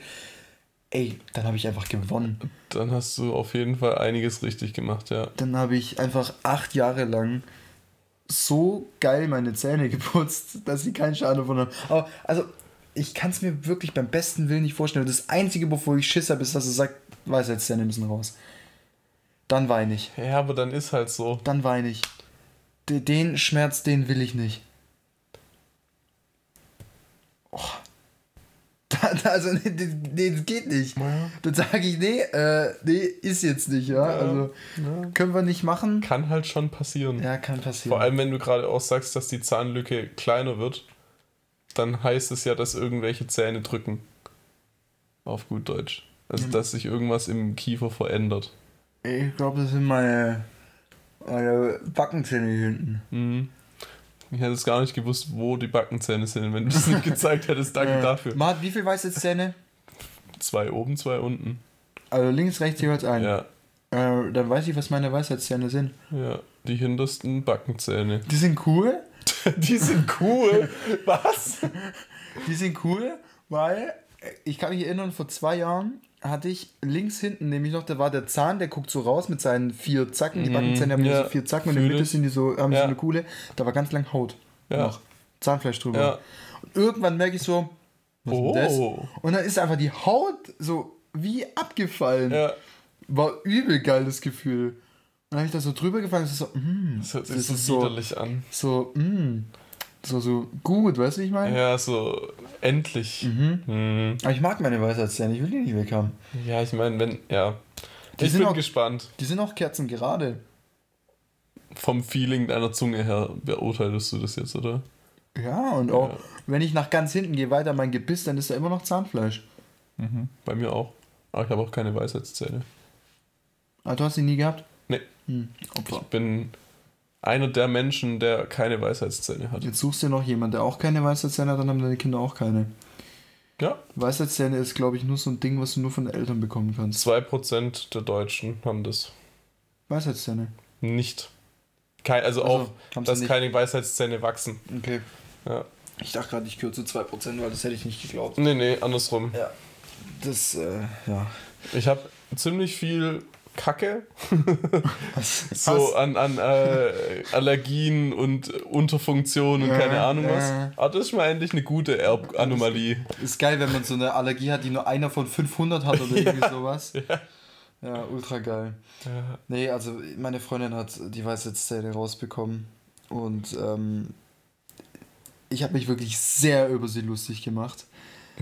Ey, dann habe ich einfach gewonnen. Dann hast du auf jeden Fall einiges richtig gemacht, ja. Dann habe ich einfach acht Jahre lang so geil meine Zähne geputzt, dass sie keinen Schaden davon haben. Aber, also, ich kann es mir wirklich beim besten Willen nicht vorstellen. Das Einzige, wovor ich Schiss habe, ist, dass er sagt, Weisheitszähne müssen raus. Dann weine ich. Ja, aber dann ist halt so. Dann weine ich. Den Schmerz, den will ich nicht. Oh. Also, nee, nee, das geht nicht. Ja. Dann sage ich, nee, äh, nee, ist jetzt nicht, ja. Also, ja. können wir nicht machen. Kann halt schon passieren. Ja, kann passieren. Vor allem, wenn du gerade auch sagst, dass die Zahnlücke kleiner wird, dann heißt es ja, dass irgendwelche Zähne drücken. Auf gut Deutsch. Also, dass sich irgendwas im Kiefer verändert. Ich glaube, das sind meine, meine Backenzähne hier hinten. Mhm. Ich hätte es gar nicht gewusst, wo die Backenzähne sind, wenn du es nicht gezeigt hättest. Danke Äh, dafür. Man hat wie viel Weisheitszähne? Zwei oben, zwei unten. Also links, rechts jeweils ein. Ja, Äh, dann weiß ich, was meine Weisheitszähne sind. ja. Die hintersten Backenzähne. Die sind cool. Die sind cool. Was? Die sind cool, weil äh, ich kann mich erinnern, vor zwei Jahren hatte ich links hinten nämlich noch, da war der Zahn, der guckt so raus mit seinen vier Zacken. Die Backenzähne haben Mhm. ja, so vier Zacken und in der Mitte sind die so, haben Ja. so eine Kuhle. Da war ganz lang Haut. Ja. Noch. Zahnfleisch drüber. Ja. Und irgendwann merke ich so, was ist denn das? Oh. Und dann ist einfach die Haut so wie abgefallen. Ja. War übel geil, das Gefühl. Und dann habe ich da so drüber gefallen, ist so, mm, Das hört sich das so ist so, widerlich an. so, mm, so, so gut, weißt du, ich meine? Ja, so endlich. Mhm. Aber ich mag meine Weisheitszähne, ich will die nicht weg haben. Ja, ich meine, wenn, ja. Die ich sind bin auch- gespannt. Die sind auch kerzengerade. Vom Feeling deiner Zunge her beurteilst du das jetzt, oder? Ja, und auch Ja. wenn ich nach ganz hinten gehe, weiter mein Gebiss, dann ist da immer noch Zahnfleisch. Bei mir auch. Aber ich habe auch keine Weisheitszähne. Ah, du hast die nie gehabt? Nee, Hm, ich bin einer der Menschen, der keine Weisheitszähne hat. Jetzt suchst du noch jemanden, der auch keine Weisheitszähne hat, dann haben deine Kinder auch keine. Ja, Weisheitszähne ist, glaube ich, nur so ein Ding, was du nur von den Eltern bekommen kannst. 2% der Deutschen haben das Weisheitszähne. nicht. Kein, also Also, auch, dass keine Weisheitszähne wachsen. Okay. Ja. Ich dachte gerade, ich kürze 2%, weil das hätte ich nicht geglaubt. Nee, nee, andersrum. Ja. Das, äh, ja. Ich habe ziemlich viel Kacke so an, an äh, Allergien und Unterfunktion und Ja, keine Ahnung was. ja. Aber das ist mal endlich eine gute Erbanomalie. Ist geil, wenn man so eine Allergie hat, die nur einer von 500 hat oder irgendwie sowas. Ja. ultra geil. Ja. Nee, also meine Freundin hat die Weisheitszähne rausbekommen und ähm, ich habe mich wirklich sehr über sie lustig gemacht.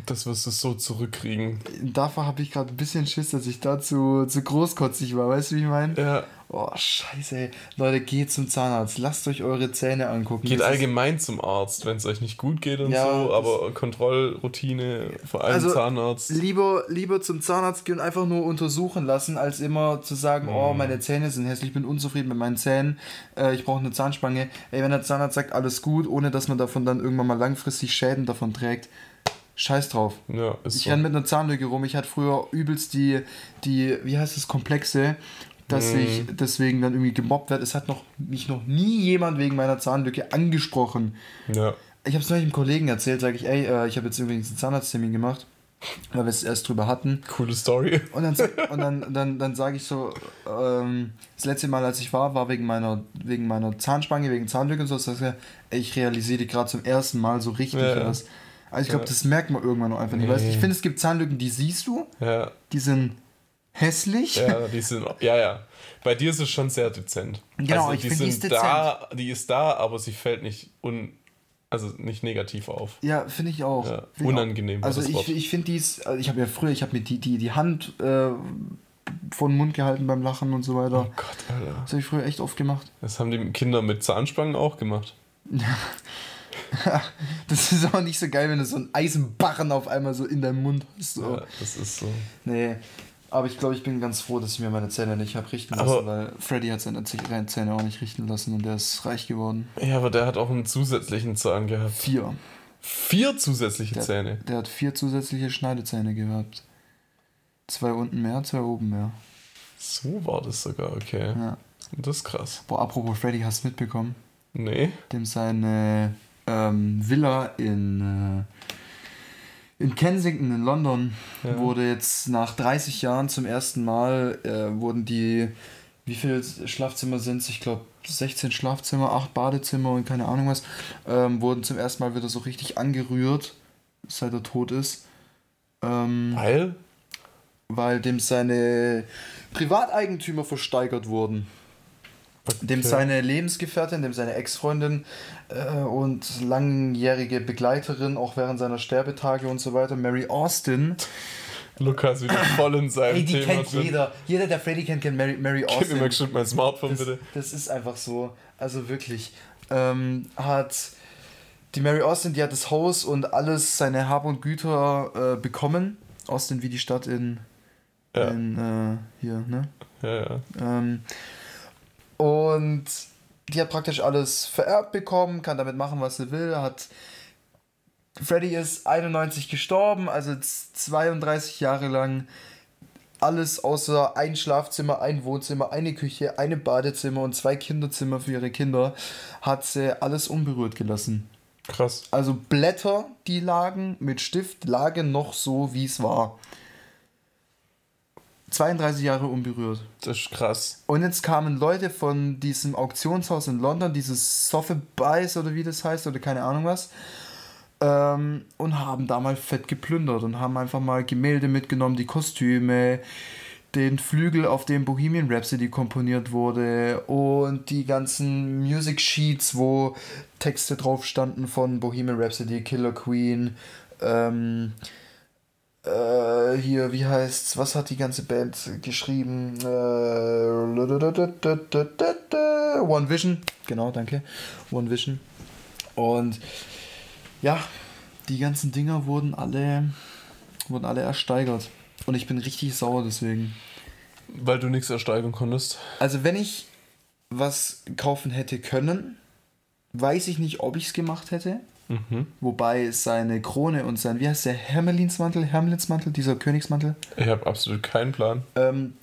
Das wirst du so zurückkriegen. Davor habe ich gerade ein bisschen Schiss, dass ich dazu zu großkotzig war, weißt du, wie ich meine? Ja. Oh, scheiße, ey. Leute, geht zum Zahnarzt, lasst euch eure Zähne angucken. Geht Das allgemein zum Arzt, wenn es euch nicht gut geht und Ja, so, aber Kontrollroutine, vor allem Also, Zahnarzt. Lieber, lieber zum Zahnarzt gehen und einfach nur untersuchen lassen, als immer zu sagen, oh, Mhm. meine Zähne sind hässlich, ich bin unzufrieden mit meinen Zähnen, äh, ich brauche eine Zahnspange. Ey, wenn der Zahnarzt sagt, alles gut, ohne dass man davon dann irgendwann mal langfristig Schäden davon trägt, scheiß drauf. Ja, Ich so. renn mit einer Zahnlücke rum. Ich hatte früher übelst die, die wie heißt das, Komplexe, dass Mhm. ich deswegen dann irgendwie gemobbt werde. Es hat noch, mich noch nie jemand wegen meiner Zahnlücke angesprochen. Ja. Ich habe es neulich einem Kollegen erzählt, sage ich, ey, äh, ich habe jetzt übrigens einen Zahnarzttermin gemacht, weil wir es erst drüber hatten. Coole Story. Und dann, und dann, dann, dann sage ich so, ähm, das letzte Mal, als ich war, war wegen meiner, wegen meiner Zahnspange, wegen Zahnlücke und so. Sag ich, ey, ich realisiere die gerade zum ersten Mal so richtig Ja, ja. Also ich glaube, Ja. das merkt man irgendwann noch einfach nicht. Weißt, du, ich Nee. finde, es gibt Zahnlücken, die siehst du, Ja, die sind hässlich. ja, die sind, ja, ja. Bei dir ist es schon sehr dezent. Genau, also, ich die find, die ist da, die ist da, aber sie fällt nicht un, also nicht negativ auf. Ja, finde ich auch. Ja, Find ich unangenehm auch. Also ich, ich finde dies, also ich habe ja früher, ich habe mir die, die, die Hand äh, vor den Mund gehalten beim Lachen und so weiter. Oh Gott, Alter. Das habe ich früher echt oft gemacht. Das haben die Kinder mit Zahnspangen auch gemacht. Das ist auch nicht so geil, wenn du so einen Eisenbarren auf einmal so in deinem Mund hast. So. Ja, das ist so. Nee. Aber ich glaube, ich bin ganz froh, dass ich mir meine Zähne nicht habe richten Aber- lassen, weil Freddy hat seine Zähne auch nicht richten lassen und der ist reich geworden. Ja, aber der hat auch einen zusätzlichen Zahn gehabt. Vier. Vier zusätzliche Der, Zähne. der hat vier zusätzliche Schneidezähne gehabt. Zwei unten mehr, zwei oben mehr. So war das sogar, okay. Ja. Das ist krass. Boah, apropos Freddy, hast du mitbekommen? Nee. dem seine ähm, Villa in, äh, in Kensington in London Ja. wurde jetzt nach 30 Jahren zum ersten Mal äh, wurden die, wie viele Schlafzimmer sind es? Ich glaube 16 Schlafzimmer, 8 Badezimmer und keine Ahnung was, ähm, wurden zum ersten Mal wieder so richtig angerührt, seit er tot ist. Ähm, Weil? weil dem seine Privateigentümer versteigert wurden. Dem Okay. seine Lebensgefährtin, dem seine Ex-Freundin äh, und langjährige Begleiterin, auch während seiner Sterbetage und so weiter, Mary Austin. Lukas wieder voll in seinem Ey, die Thema kennt drin. jeder. Jeder, der Freddy kennt, kennt Mary, Mary Gib mir mal Austin. geschwind mein Smartphone, Das, bitte. das ist einfach so. Also wirklich. Ähm, hat die Mary Austin, die hat das Haus und alles, seine Hab und Güter äh, bekommen. Austin wie die Stadt in, Ja. in äh, hier, ne? Ja, ja. Ähm, und die hat praktisch alles vererbt bekommen, kann damit machen, was sie will. Hat Freddy ist 91 gestorben, also z- 32 Jahre lang alles außer ein Schlafzimmer, ein Wohnzimmer, eine Küche, eine Badezimmer und zwei Kinderzimmer für ihre Kinder hat sie alles unberührt gelassen. Krass. Also Blätter, die lagen mit Stift, lagen noch so, wie es war. 32 Jahre unberührt. Das ist krass. Und jetzt kamen Leute von diesem Auktionshaus in London, dieses Sotheby's oder wie das heißt, oder keine Ahnung was, ähm, und haben da mal fett geplündert und haben einfach mal Gemälde mitgenommen, die Kostüme, den Flügel, auf dem Bohemian Rhapsody komponiert wurde und die ganzen Music Sheets, wo Texte drauf standen von Bohemian Rhapsody, Killer Queen, ähm, äh, hier, wie heißt's, was hat die ganze Band geschrieben? Äh, One Vision, genau, danke. One Vision. Und ja, die ganzen Dinger wurden alle, wurden alle ersteigert. Und ich bin richtig sauer deswegen. Weil du nichts ersteigern konntest. Also wenn ich was kaufen hätte können, weiß ich nicht, ob ich es gemacht hätte. Mhm. Wobei seine Krone und sein, wie heißt der, Hermelinsmantel, Hermelinsmantel, dieser Königsmantel, Ich habe absolut keinen Plan. ähm,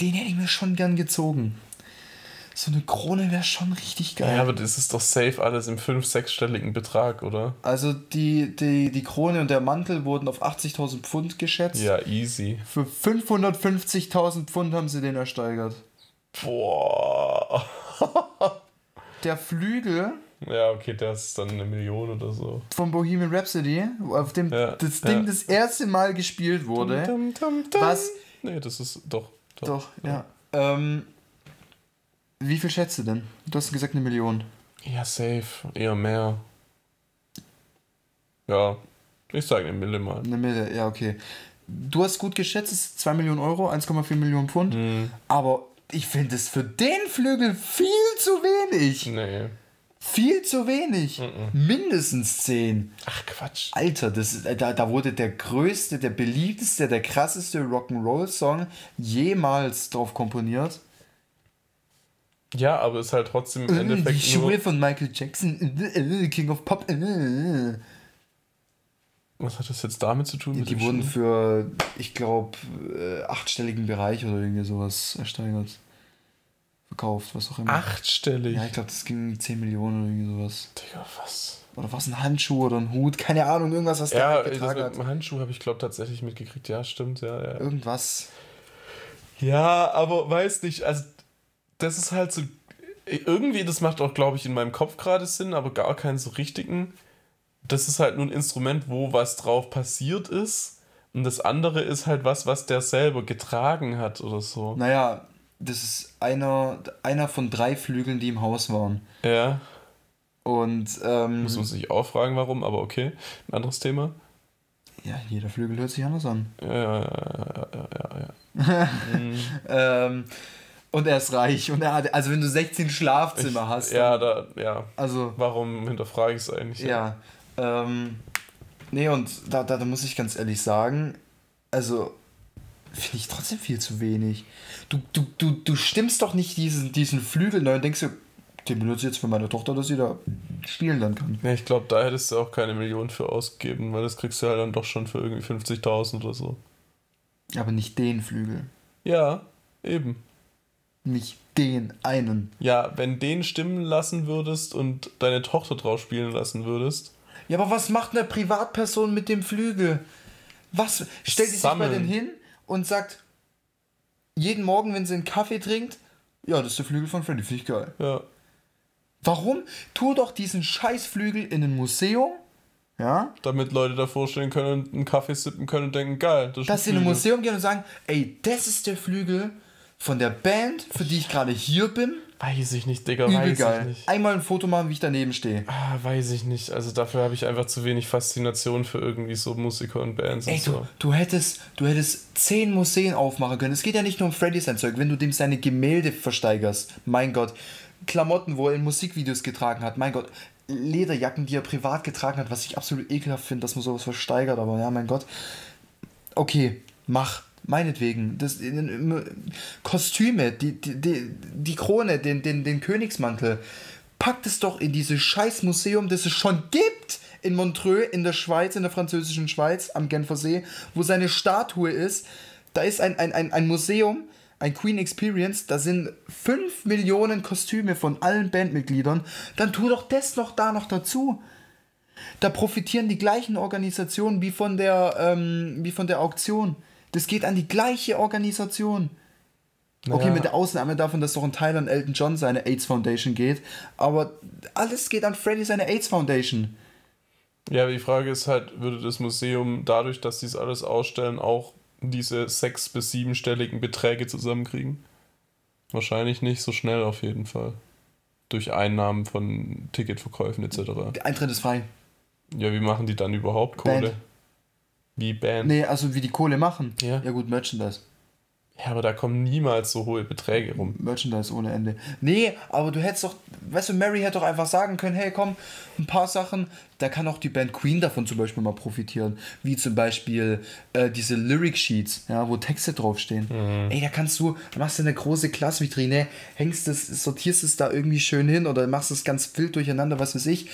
den hätte ich mir schon gern gezogen. So eine Krone wäre schon richtig geil. Ja, aber das ist doch safe alles im 5-, 6-stelligen Betrag, oder? Also die, die, die Krone und der Mantel wurden auf 80.000 Pfund geschätzt. Ja, easy. Für 550.000 Pfund haben sie den ersteigert. Boah. Der Flügel Ja, okay, das ist dann eine Million oder so. von Bohemian Rhapsody, auf dem Ja, das Ding ja. das erste Mal gespielt wurde. Dum, dum, dum. Was? Nee, das ist doch. Doch. Doch, ja. Ähm, wie viel schätzt du denn? Du hast gesagt eine Million. Ja, safe. Eher mehr. Ja. Ich sage eine Mille mal. Eine Mille, ja, okay. Du hast gut geschätzt, es ist 2 Millionen Euro, 1,4 Millionen Pfund. Hm, Aber ich finde es für den Flügel viel zu wenig. nee. Viel zu wenig. Mindestens 10. Ach, Quatsch. Alter, das ist, da, da wurde der größte, der beliebteste, der krasseste Rock'n'Roll-Song jemals drauf komponiert. Ja, aber ist halt trotzdem im Äh, Die Endeffekt Schuhe nur... von Michael Jackson, äh, äh, King of Pop. äh. Was hat das jetzt damit zu tun? mit Die den wurden Schuhen? für, ich glaube, achtstelligen Bereich oder irgendwie sowas ersteigert. Verkauft, was auch immer. Achtstellig? Ja, ich glaube, das ging 10 Millionen oder irgendwie sowas. Digga, was? Oder was, ein Handschuh oder ein Hut? Keine Ahnung, irgendwas, was der Ja, halt das getragen hat. dem Handschuh habe ich, glaube tatsächlich mitgekriegt. Ja, stimmt, ja, ja. Irgendwas. Ja, aber weiß nicht, also das ist halt so, irgendwie, das macht auch, glaube ich, in meinem Kopf gerade Sinn, aber gar keinen so richtigen. Das ist halt nur ein Instrument, wo was drauf passiert ist. Und das andere ist halt was, was der selber getragen hat oder so. Naja, das ist einer, einer von drei Flügeln, die im Haus waren. Ja, Und, ähm, muss man sich auch fragen, warum, aber okay. Ein anderes Thema. ja, jeder Flügel hört sich anders an. Ja, ja, ja, ja, ja, ja. Mhm. Ähm, und er ist reich. Und er hat, also wenn du 16 Schlafzimmer hast. Ja, da, ja. Also, Warum hinterfrage ich es eigentlich? ja. Ähm, nee, und da, da, da muss ich ganz ehrlich sagen, also finde ich trotzdem viel zu wenig. Du, du, du, du stimmst doch nicht diesen, diesen Flügel neu und denkst dir, den benutze ich jetzt für meine Tochter, dass sie da spielen dann kann. Ja, ich glaube, da hättest du auch keine Million für ausgegeben, weil das kriegst du halt dann doch schon für irgendwie 50.000 oder so. Aber nicht den Flügel. Ja, eben. Nicht den einen. Ja, wenn den stimmen lassen würdest und deine Tochter drauf spielen lassen würdest. Ja, aber was macht eine Privatperson mit dem Flügel? Was? Stellt sie sich Sammeln. denen hin und sagt, jeden Morgen, wenn sie einen Kaffee trinkt, ja, das ist der Flügel von Freddy, finde ich geil. Ja. Warum? Tu doch diesen Scheißflügel in ein Museum, ja, Damit Leute davor stehen können und einen Kaffee sippen können und denken, geil, das ist dass sie in ein. Museum gehen und sagen, ey, das ist der Flügel von der Band, für die ich gerade hier bin. Weiß ich nicht, Digga, Übel weiß ich geil. nicht. Einmal ein Foto machen, wie ich daneben stehe. Ah, weiß ich nicht. Also dafür habe ich einfach zu wenig Faszination für irgendwie so Musiker und Bands Ey, und du, so. du, hättest, du hättest zehn Museen aufmachen können. Es geht ja nicht nur um Freddy sein Zeug. Wenn du dem seine Gemälde versteigerst, mein Gott. Klamotten, wo er in Musikvideos getragen hat, mein Gott. Lederjacken, die er privat getragen hat, was ich absolut ekelhaft finde, dass man sowas versteigert, aber ja, mein Gott. Okay, mach. Meinetwegen. Das, Kostüme, die, die, die, Krone, den, den, den Königsmantel. Packt es doch in dieses scheiß Museum, das es schon gibt in Montreux, in der Schweiz, in der französischen Schweiz, am Genfer See, wo seine Statue ist. Da ist ein, ein, ein, ein Museum, ein Queen Experience, da sind 5 Millionen Kostüme von allen Bandmitgliedern. Dann tu doch das noch da noch dazu. Da profitieren die gleichen Organisationen wie von der, ähm, wie von der Auktion. Das geht an die gleiche Organisation. Okay, Naja. mit der Ausnahme davon, dass doch ein Teil an Elton John seine AIDS Foundation geht. Aber alles geht an Freddy seine AIDS Foundation. Ja, aber die Frage ist halt, würde das Museum dadurch, dass sie es alles ausstellen, auch diese sechs- bis siebenstelligen Beträge zusammenkriegen? Wahrscheinlich nicht so schnell auf jeden Fall. Durch Einnahmen von Ticketverkäufen etc. Der Eintritt ist frei. Ja, wie machen die dann überhaupt Kohle? Band. Wie Band? Nee, also wie die Kohle machen. Ja. Ja gut, Merchandise. Ja, aber da kommen niemals so hohe Beträge rum. Merchandise ohne Ende. Nee, aber du hättest doch, weißt du, Mary hätte doch einfach sagen können, hey komm, ein paar Sachen, da kann auch die Band Queen davon zum Beispiel mal profitieren. Wie zum Beispiel äh, diese Lyric Sheets, ja, wo Texte draufstehen. Ey, da kannst du, machst du eine große Glasvitrine, hängst es, sortierst es da irgendwie schön hin oder machst es ganz wild durcheinander, was weiß ich.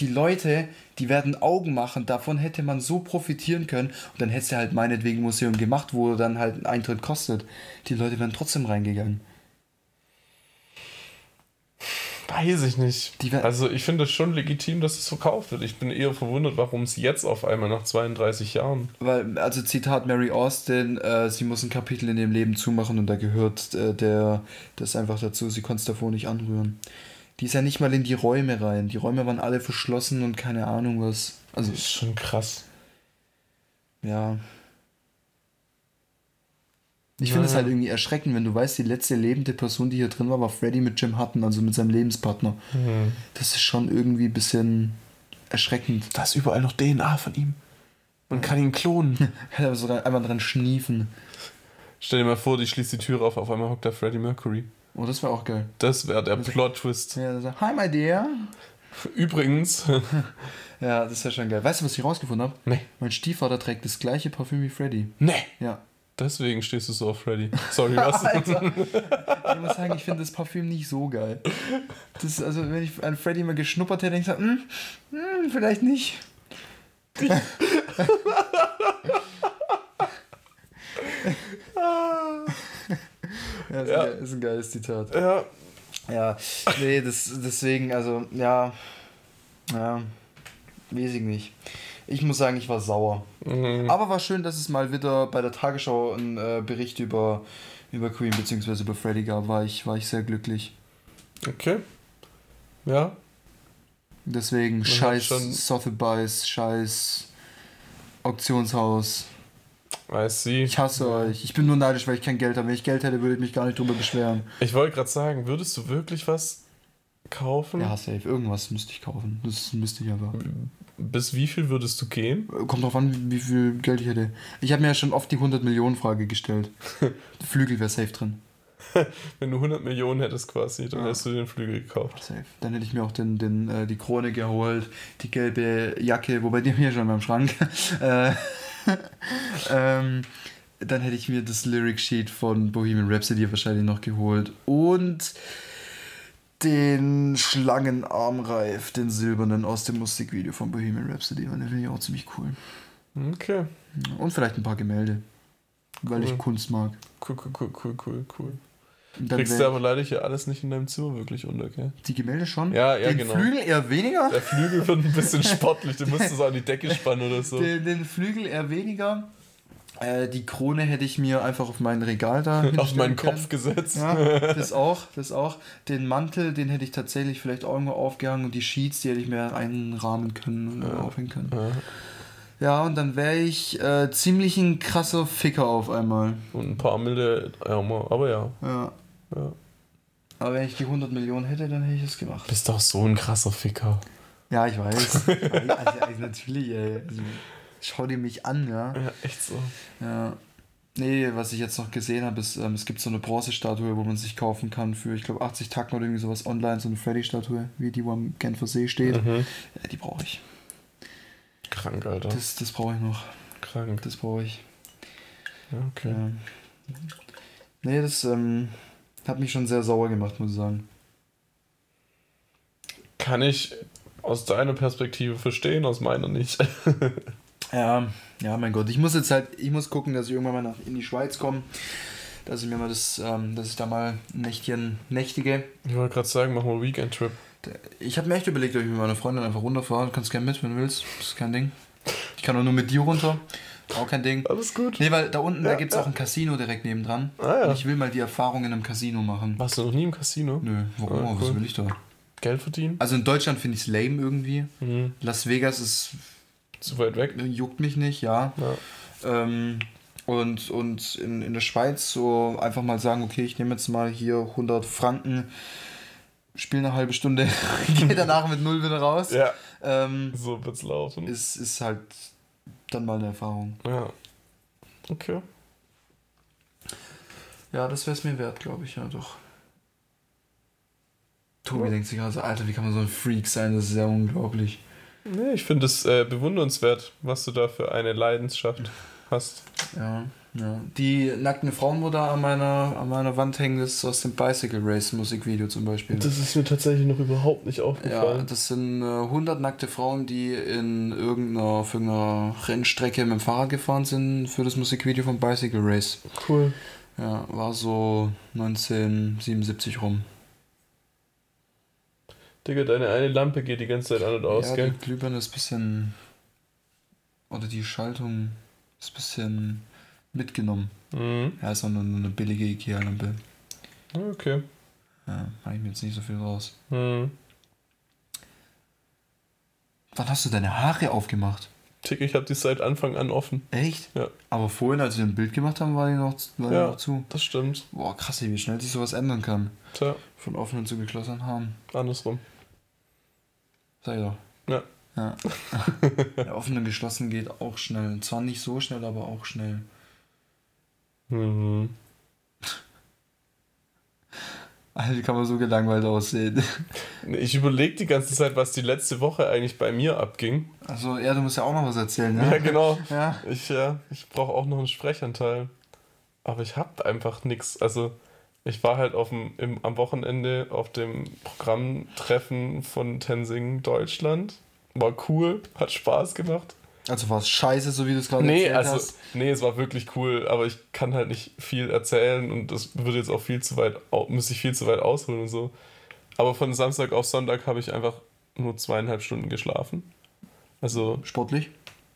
Die Leute, die werden Augen machen, davon hätte man so profitieren können und dann hättest du halt meinetwegen ein Museum gemacht, wo dann halt ein Eintritt kostet. Die Leute wären trotzdem reingegangen. Weiß ich nicht. Also ich finde es schon legitim, dass es verkauft wird. Ich bin eher verwundert, warum es jetzt auf einmal nach 32 Jahren. Weil, also Zitat Mary Austin, äh, sie muss ein Kapitel in ihrem Leben zumachen und da gehört äh, der, das einfach dazu, sie konnte es davor nicht anrühren. Die ist ja nicht mal in die Räume rein. Die Räume waren alle verschlossen und keine Ahnung was. Also, Das ist schon krass. ja. Ich finde es halt irgendwie erschreckend, wenn du weißt, die letzte lebende Person, die hier drin war, war Freddy mit Jim Hutton, also mit seinem Lebenspartner. Mhm. Das ist schon irgendwie ein bisschen erschreckend. Da ist überall noch DNA von ihm. Man kann ihn klonen. Kann aber sogar einfach dran schniefen. Stell dir mal vor, die schließt die Tür auf, auf einmal hockt da Freddie Mercury. Oh, das wäre auch geil. Das wäre der Plot-Twist. Ja, das Hi, my dear. Übrigens, Ja, das wäre schon geil. Weißt du, was ich rausgefunden habe? nee, Mein Stiefvater trägt das gleiche Parfüm wie Freddy. nee, Ja. deswegen stehst du so auf Freddy. Sorry, was? Alter. Ich muss sagen, ich finde das Parfüm nicht so geil. Das, also, wenn ich an Freddy mal geschnuppert hätte, denke ich so, hm, hm, vielleicht nicht. ja, ist, Ja. Ein, ist ein geiles Zitat. ja, Ja, nee, das, deswegen, also, ja, ja, weiß ich nicht. Ich muss sagen, ich war sauer. mhm. Aber war schön, dass es mal wieder bei der Tagesschau einen äh, Bericht über, über Queen bzw. über Freddy gab. War ich, war ich sehr glücklich. okay. Ja, Deswegen hat scheiß Sotheby's, scheiß Auktionshaus. Weiß sie. Ich hasse euch. Ich bin nur neidisch, weil ich kein Geld habe. Wenn ich Geld hätte, würde ich mich gar nicht drüber beschweren. Ich wollte gerade sagen, würdest du wirklich was kaufen? Ja, safe. Irgendwas müsste ich kaufen. Das müsste ich einfach. Bis wie viel würdest du gehen? Kommt drauf an, wie wie viel Geld ich hätte. Ich habe mir ja schon oft die 100 Millionen Frage gestellt. Flügel wäre safe drin. Wenn du 100 Millionen hättest quasi, dann Ja. hättest du den Flügel gekauft. Safe. Dann hätte ich mir auch den, den, äh, die Krone geholt, die gelbe Jacke, wobei die haben ja schon beim Schrank. äh, ähm, dann hätte ich mir das Lyric Sheet von Bohemian Rhapsody wahrscheinlich noch geholt. Und den Schlangenarmreif, den silbernen aus dem Musikvideo von Bohemian Rhapsody. Und den finde ich auch ziemlich cool. Okay. Und vielleicht ein paar Gemälde. Weil Cool. ich Kunst mag. Cool, cool, cool, cool, cool, cool. Kriegst du aber leider hier alles nicht in deinem Zimmer wirklich unter, gell? die Gemälde schon? Ja, ja, den genau. Flügel eher weniger? Der Flügel wird ein bisschen sportlich, du musst es an die Decke spannen oder so. Den, den Flügel eher weniger. Äh, die Krone hätte ich mir einfach auf mein Regal da Auf meinen können. Kopf gesetzt. Ja, das auch, das auch. Den Mantel, den hätte ich tatsächlich vielleicht auch irgendwo aufgehangen und die Sheets, die hätte ich mir einrahmen können und aufhängen können. Ja. Ja, und dann wäre ich äh, ziemlich ein krasser Ficker auf einmal. Und ein paar Milde ärmer, aber ja. Ja. Ja. Aber wenn ich die 100 Millionen hätte, dann hätte ich es gemacht. Bist doch so ein krasser Ficker. Ja, ich weiß. Ich weiß, also, also natürlich, ey. Also, schau dir mich an, ja. Ja, echt so. Ja. Nee, was ich jetzt noch gesehen habe, ist, ähm, es gibt so eine Bronzestatue, wo man sich kaufen kann für, ich glaube, 80 Tacken oder irgendwie sowas online, so eine Freddy-Statue, wie die, wo am Genfer See steht. Mhm. Ja, die brauche ich. Krank, Alter. Das, das brauche ich noch. Krank. Das brauche ich. Ja, okay. Ja. Nee, das ähm, hat mich schon sehr sauer gemacht, muss ich sagen. Kann ich aus deiner Perspektive verstehen, aus meiner nicht. Ja, ja, mein Gott. Ich muss jetzt halt, ich muss gucken, dass ich irgendwann mal nach, in die Schweiz komme. Dass ich mir mal das, ähm, dass ich da mal ein Nächtchen nächtige. Ich wollte gerade sagen, mach mal Weekend-Trip. Ich habe mir echt überlegt, ob ich mit meiner Freundin einfach runterfahre. Du kannst gerne mit, wenn du willst. Das ist kein Ding. Ich kann auch nur mit dir runter. Auch kein Ding. Alles gut. Nee, weil da unten, da Ja, gibt es ja. auch ein Casino direkt nebendran. Ah, ja. Und ich will mal die Erfahrung in einem Casino machen. Warst du noch nie im Casino? Nö, warum? Ah, Was cool. will ich da? Geld verdienen? Also in Deutschland finde ich es lame irgendwie. Mhm. Las Vegas ist Zu weit weg? juckt mich nicht, ja. Ja. Ähm, und und in, in der Schweiz so einfach mal sagen, okay, ich nehme jetzt mal hier 100 Franken, spiele eine halbe Stunde, gehe danach mit null wieder raus. Ja, Ähm, so wird's laufen. ist, ist halt dann mal eine Erfahrung. Ja. Okay. Ja, das wäre es mir wert, glaube ich, ja doch. Tobi Ja. denkt sich gerade so, Alter, wie kann man so ein Freak sein? Das ist ja unglaublich. Nee, ich finde es äh, bewundernswert, was du da für eine Leidenschaft hast. Ja, ja. Die nackten Frauen, wo da an meiner, an meiner Wand hängen, das ist aus dem Bicycle Race Musikvideo zum Beispiel. ist mir tatsächlich noch überhaupt nicht ja, das sind äh, 100 nackte Frauen, die in irgendeiner, auf irgendeiner Rennstrecke mit dem Fahrrad gefahren sind für das Musikvideo von Bicycle Race. Cool. Ja, war so 1977 rum. Digga, deine eine Lampe geht die ganze Zeit an und aus, ja, gell? die Glühbirne ist ein bisschen. Oder die Schaltung ist ein bisschen mitgenommen. Mhm. Ja, ist auch nur eine billige Ikea-Lampe. Okay. Ja, mache ich mir jetzt nicht so viel raus. Mhm. Wann hast du deine Haare aufgemacht? Tick, ich habe die seit Anfang an offen. Echt? Ja. Aber vorhin, als wir ein Bild gemacht haben, war die noch, war die Ja. noch zu. Das stimmt. Boah, krass, wie schnell sich sowas ändern kann. Tja, Von offenen zu geschlossenen Haaren. andersrum. Sag ich doch. Ja. Ja. ja offen und geschlossen geht auch schnell. Zwar nicht so schnell, aber auch schnell. Mhm. Alter, wie kann man so gelangweilt aussehen? Ich überlege die ganze Zeit, was die letzte Woche eigentlich bei mir abging. Also, ja, du musst ja auch noch was erzählen, Ja, ne? genau. Ja. Ich, ja, ich brauche auch noch einen Sprechanteil. Aber ich habe einfach nichts. Also, ich war halt auf dem, im, am Wochenende auf dem Programmtreffen von Tensing Deutschland. War cool, hat Spaß gemacht. Also war es scheiße, so wie du es gerade Nee, erzählt also, hast. nee, es war wirklich cool, aber ich kann halt nicht viel erzählen und das würde jetzt auch viel zu weit, müsste ich viel zu weit ausholen und so. Aber von Samstag auf Sonntag habe ich einfach nur zweieinhalb Stunden geschlafen. Also, Sportlich?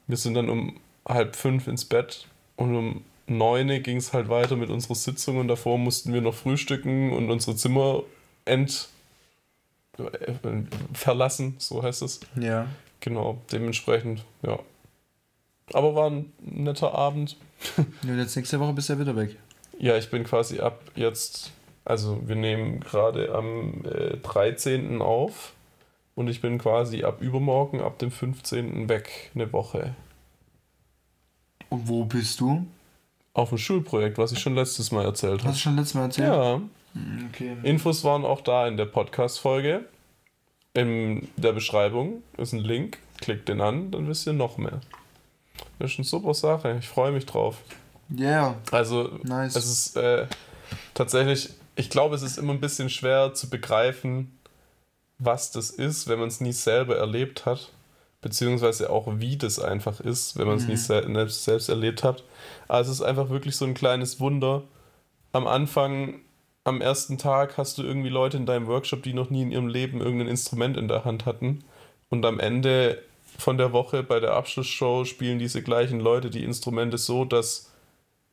wir sind dann um halb fünf ins Bett und um neun ging es halt weiter mit unserer Sitzung und davor mussten wir noch frühstücken und unsere Zimmer ent äh, verlassen, so heißt es. Ja. Genau, dementsprechend, ja. Aber war ein netter Abend. Und jetzt nächste Woche bist du ja wieder weg. Ja, ich bin quasi ab jetzt, also wir nehmen gerade am äh, 13. auf und ich bin quasi ab übermorgen, ab dem 15. weg, eine Woche. Und wo bist du? Auf ein Schulprojekt, was ich schon letztes Mal erzählt Hast habe. du schon letztes Mal erzählt? Ja, Hm, Okay. Infos waren auch da in der Podcast-Folge. In der Beschreibung ist ein Link, klickt den an, dann wisst ihr noch mehr. Das ist eine super Sache, ich freue mich drauf. Yeah, Also, nice. es ist äh, tatsächlich, ich glaube, es ist immer ein bisschen schwer zu begreifen, was das ist, wenn man es nie selber erlebt hat. Beziehungsweise auch, wie das einfach ist, wenn man es Mhm. nie sel selbst, selbst erlebt hat. Aber es ist einfach wirklich so ein kleines Wunder. Am Anfang, am ersten Tag, hast du irgendwie Leute in deinem Workshop, die noch nie in ihrem Leben irgendein Instrument in der Hand hatten. Und am Ende von der Woche bei der Abschlussshow spielen diese gleichen Leute die Instrumente so, dass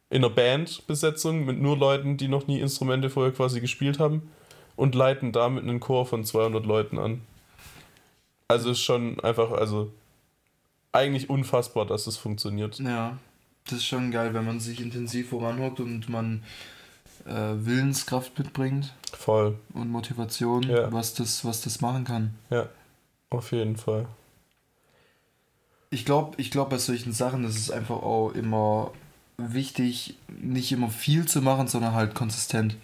in einer Bandbesetzung mit nur Leuten, die noch nie Instrumente vorher quasi gespielt haben und leiten damit einen Chor von 200 Leuten an. Also ist schon einfach, also eigentlich unfassbar, dass es funktioniert. Ja, das ist schon geil, wenn man sich intensiv voranhockt und man äh, Willenskraft mitbringt Voll, und Motivation, Ja. was, das, was das machen kann. auf jeden Fall. Ich glaube, ich glaub, bei solchen Sachen ist es einfach auch immer wichtig, nicht immer viel zu machen, sondern halt konsistent.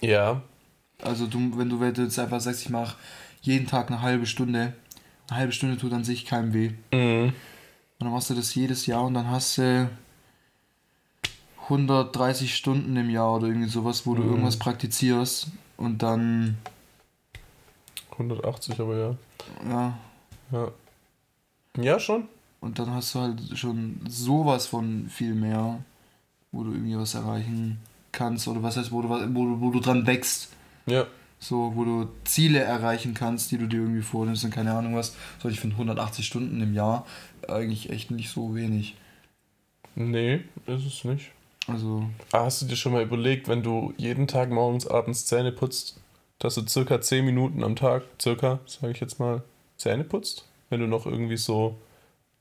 Ja, Also du, wenn du wenn du jetzt einfach sagst, ich mache jeden Tag eine halbe Stunde, eine halbe Stunde tut an sich keinem weh. mhm. Und dann machst du das jedes Jahr und dann hast du 130 Stunden im Jahr oder irgendwie sowas, wo du Mhm. irgendwas praktizierst und dann, 180 aber ja. ja, Ja, ja schon. und dann hast du halt schon sowas von viel mehr, wo du irgendwie was erreichen kannst oder was heißt, wo du, wo du, wo du dran wächst. Ja, So, wo du Ziele erreichen kannst, die du dir irgendwie vornimmst und keine Ahnung was. So, ich finde 180 Stunden im Jahr eigentlich echt nicht so wenig. Nee, ist es nicht. Also, Ah, Hast du dir schon mal überlegt, wenn du jeden Tag morgens, abends Zähne putzt, dass du circa 10 Minuten am Tag, circa, sage ich jetzt mal, Zähne putzt? Wenn du noch irgendwie so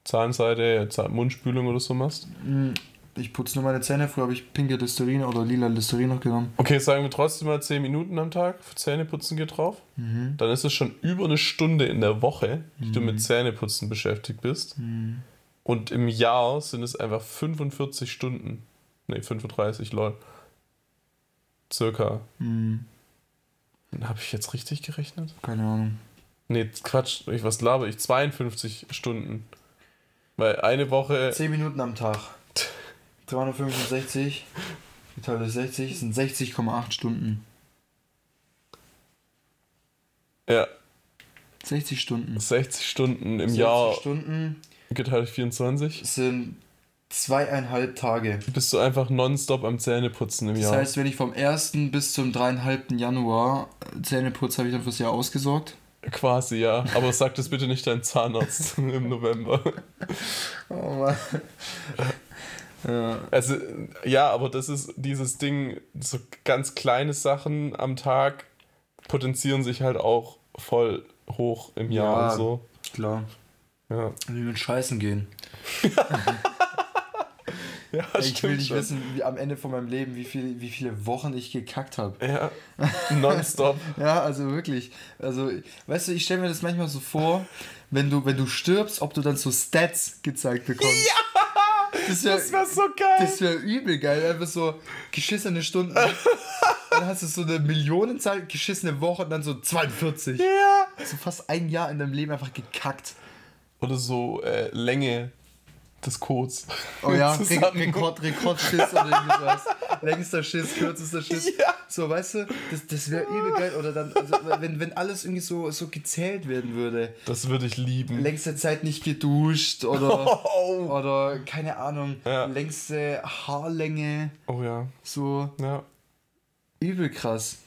Zahnseide, Zahn Mundspülung oder so machst? mh, ich putze nur meine Zähne. Früher habe ich pinke Listerine oder lila Listerine noch genommen. Okay, sagen wir trotzdem mal 10 Minuten am Tag für Zähneputzen geht drauf. Dann ist es schon über eine Stunde in der Woche, die du mit Zähneputzen beschäftigt bist. Und im Jahr sind es einfach 45 Stunden. Ne, 35, lol. Circa. Hm, Habe ich jetzt richtig gerechnet? keine Ahnung. Nee, Quatsch, ich, was laber ich? 52 Stunden. Weil eine Woche. 10 Minuten am Tag. 365 geteilt durch 60 sind 60,8 Stunden. Ja, 60 Stunden. 60 Stunden im 60 Jahr Stunden geteilt durch 24. sind zweieinhalb Tage. Bist du einfach nonstop am Zähneputzen im Das Jahr. heißt, wenn ich vom 1. bis zum 3,5. Januar Zähne putze, habe ich dann fürs Jahr ausgesorgt. Quasi, ja. Aber sag das bitte nicht deinem Zahnarzt im November. Oh Mann. ja. Also, ja, aber das ist dieses Ding, so ganz kleine Sachen am Tag potenzieren sich halt auch voll hoch im Jahr Ja. und so. Klar. Ja, Wie mit Scheißen gehen. ja ich will nicht schon. wissen, wie am Ende von meinem Leben, wie, viel, wie viele Wochen ich gekackt habe. Ja, nonstop. Ja, also wirklich. Also, weißt du, ich stelle mir das manchmal so vor, wenn du, wenn du stirbst, ob du dann so Stats gezeigt bekommst. Ja! Das wäre wäre so geil. das wär übel geil. Einfach so geschissene Stunden. dann hast du so eine Millionenzahl, geschissene Woche und dann so 42. ja. So fast ein Jahr in deinem Leben einfach gekackt. Oder so äh, Länge des Codes. Oh ja. Rekord, Rekordschiss oder irgendwie sowas. Längster Schiss, kürzester Schiss. Ja. So, weißt du, das, das wäre übel geil. Oder dann, also, wenn, wenn alles irgendwie so, so gezählt werden würde. Das würde ich lieben. Längste Zeit nicht geduscht oder, Oh. oder keine Ahnung, Ja. längste Haarlänge. oh ja. So Ja. übel krass.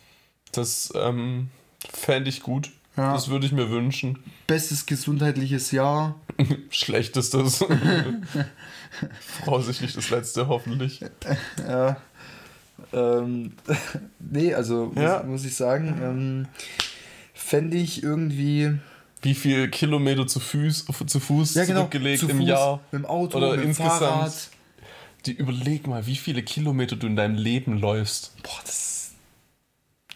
Das ähm, fände ich gut. Ja. Das würde ich mir wünschen. Bestes gesundheitliches Jahr. Schlechtestes. Vorsichtig das letzte, hoffentlich. Ja. Ähm, nee, also muss, Ja. muss ich sagen, ähm, fände ich irgendwie. Wie viel Kilometer zu Fuß, zu Fuß zurückgelegt genau, zu im Fuß, Jahr? Mit dem Auto, Oder mit dem insgesamt. Fahrrad. Die, überleg mal, wie viele Kilometer du in deinem Leben läufst. Boah, das.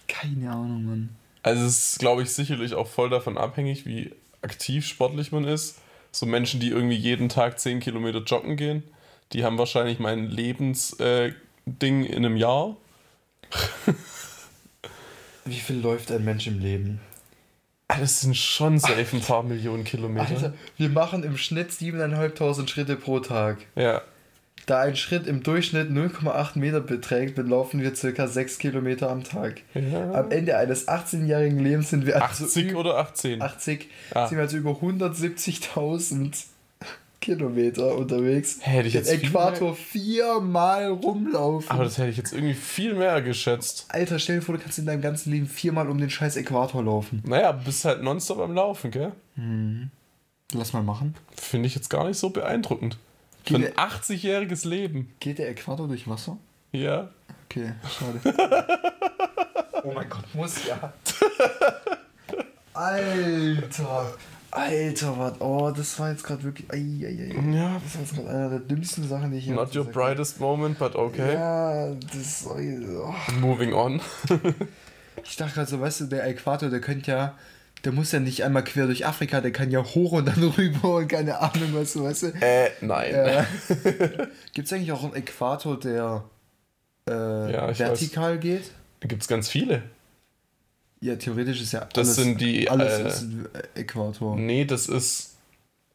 Keine Ahnung, Mann. Also es ist, glaube ich, sicherlich auch voll davon abhängig, wie aktiv sportlich man ist. So Menschen, die irgendwie jeden Tag 10 Kilometer joggen gehen, die haben wahrscheinlich mein Lebensding äh, in einem Jahr. Wie viel läuft ein Mensch im Leben? Ah, Das sind schon safe ein paar Millionen Kilometer. Alter, wir machen im Schnitt 7.500 Schritte pro Tag. Ja, Da ein Schritt im Durchschnitt 0,8 Meter beträgt, belaufen wir circa 6 Kilometer am Tag. ja. Am Ende eines 18-jährigen Lebens sind wir also 80 ü- oder 18? 80 Ah. sind wir also über 170.000 Kilometer unterwegs. Hätte ich Den jetzt Äquator viermal rumlaufen. Aber das hätte ich jetzt irgendwie viel mehr geschätzt. Alter, stell dir vor, du kannst in deinem ganzen Leben viermal um den scheiß Äquator laufen. Naja, bist halt nonstop am Laufen, gell? Lass mal machen. Finde ich jetzt gar nicht so beeindruckend. Für Geht ein 80-jähriges Leben. Geht der Äquator durch Wasser? Ja. Okay, schade. oh mein Gott, muss ja. Alter. Alter, was? Oh, das war jetzt gerade wirklich. Ei, ei, ei. Ja, Das war jetzt gerade einer der dümmsten Sachen, die ich hier. not your brightest moment, but okay. Ja, das. Oh. Moving on. Ich dachte gerade so, weißt du, der Äquator, der könnte ja. Der muss ja nicht einmal quer durch Afrika, der kann ja hoch und dann rüber und keine Ahnung, was du, weißt du. Äh, nein. Äh, Gibt es eigentlich auch einen Äquator, der äh, Ja, vertikal geht? Da gibt es ganz viele. Ja, theoretisch ist ja Das alles, sind die, alles äh, ist ein Äquator. Nee, das ist.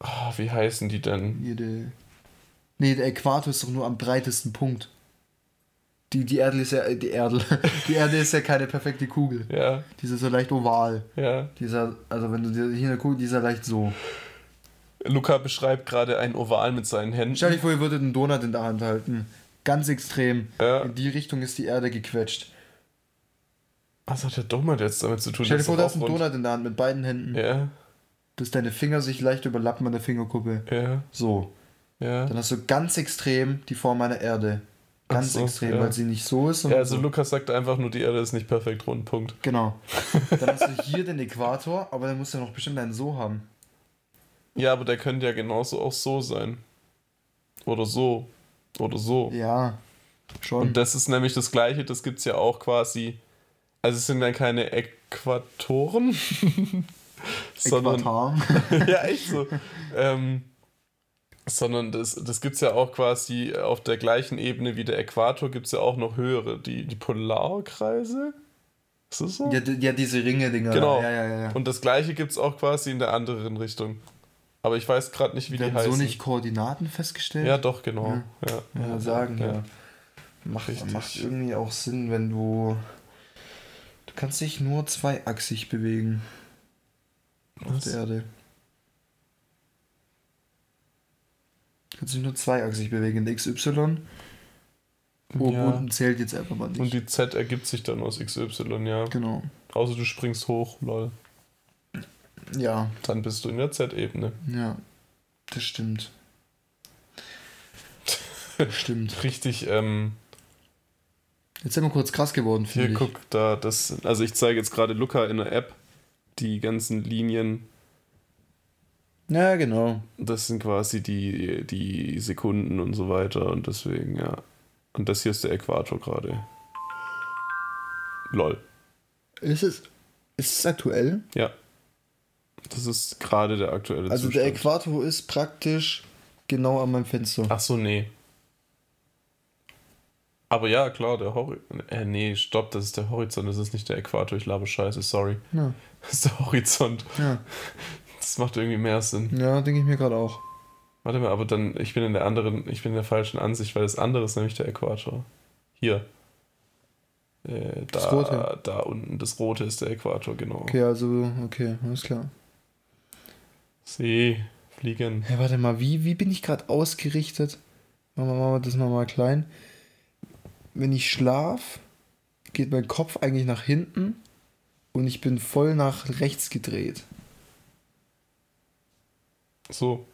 ah, wie heißen die denn? Jede. Nee, der Äquator ist doch nur am breitesten Punkt. Die, die Erde ist ja. Die Erde. Die Erde ist ja keine perfekte Kugel. Ja, Die ist so leicht oval. ja. Dieser, also wenn du hier eine Kugel, die ist ja leicht so. Luca beschreibt gerade ein Oval mit seinen Händen. Stell dir vor, ihr würdet einen Donut in der Hand halten. Ganz extrem. Ja. In die Richtung ist die Erde gequetscht. Was hat der Donut jetzt damit zu tun? Stell dir vor, du hast einen. Donut in der Hand mit beiden Händen. Ja, Dass deine Finger sich leicht überlappen an der Fingerkuppe. ja. So. Ja. Dann hast du ganz extrem die Form einer Erde. Ganz so, extrem, ja. weil sie nicht so ist. Ja, also so. Lukas sagt einfach nur, die Erde ist nicht perfekt rund, Punkt. Genau. Dann hast du hier den Äquator, aber dann musst du ja noch bestimmt einen so haben. Ja, aber der könnte ja genauso auch so sein. Oder so. Oder so. Ja, schon. Und das ist nämlich das Gleiche, das gibt es ja auch quasi. Also es sind dann keine Äquatoren, sondern. Äquator. ja, echt so. ähm, sondern das, das gibt es ja auch quasi auf der gleichen Ebene wie der Äquator, gibt es ja auch noch höhere, die, die Polarkreise. Ist das so? Ja, die- ja, diese Ringe-Dinger. Genau. Ja, ja. Und das gleiche gibt es auch quasi in der anderen Richtung. Aber ich weiß gerade nicht, wie die Werden heißen. so nicht Koordinaten festgestellt? ja, doch, genau. Ja, Ja, sagen, ja. Macht, Richtig. macht irgendwie auch Sinn, wenn du. Du kannst dich nur zweiachsig bewegen. Auf Was? der Erde. Kannst dich nur zweiachsig bewegen. In XY. Oh, Ja. unten zählt jetzt einfach mal nicht. Und die Z ergibt sich dann aus XY, ja. genau. Außer du springst hoch, lol. Ja, Dann bist du in der Z-Ebene. ja. Das stimmt. Das stimmt. Richtig, ähm, Jetzt sind wir kurz krass geworden, hier finde ich. guck da, das, also ich zeige jetzt gerade Luca in der App die ganzen Linien. Ja, genau. Das sind quasi die, die Sekunden und so weiter und deswegen, ja. Und das hier ist der Äquator gerade. Lol. Ist es, ist es aktuell? Ja. Das ist gerade der aktuelle Also der Zustand. Äquator ist praktisch genau an meinem Fenster. Ach so, nee. Aber ja, klar, der Horizont. Äh, nee, stopp, das ist der Horizont, das ist nicht der Äquator. Ich labe Scheiße, sorry. Ja, Das ist der Horizont. ja. Das macht irgendwie mehr Sinn. ja denke ich mir gerade auch. Warte mal, aber dann, ich bin in der anderen, ich bin in der falschen Ansicht, weil das andere ist nämlich der Äquator. Hier. Äh, da, Das Rote. da unten, das Rote ist der Äquator, genau. Okay, also, okay, alles klar. See, fliegen. Hey, warte mal, wie, wie bin ich gerade ausgerichtet? Machen wir, machen wir das nochmal klein. Wenn ich schlaf, geht mein Kopf eigentlich nach hinten und ich bin voll nach rechts gedreht. So.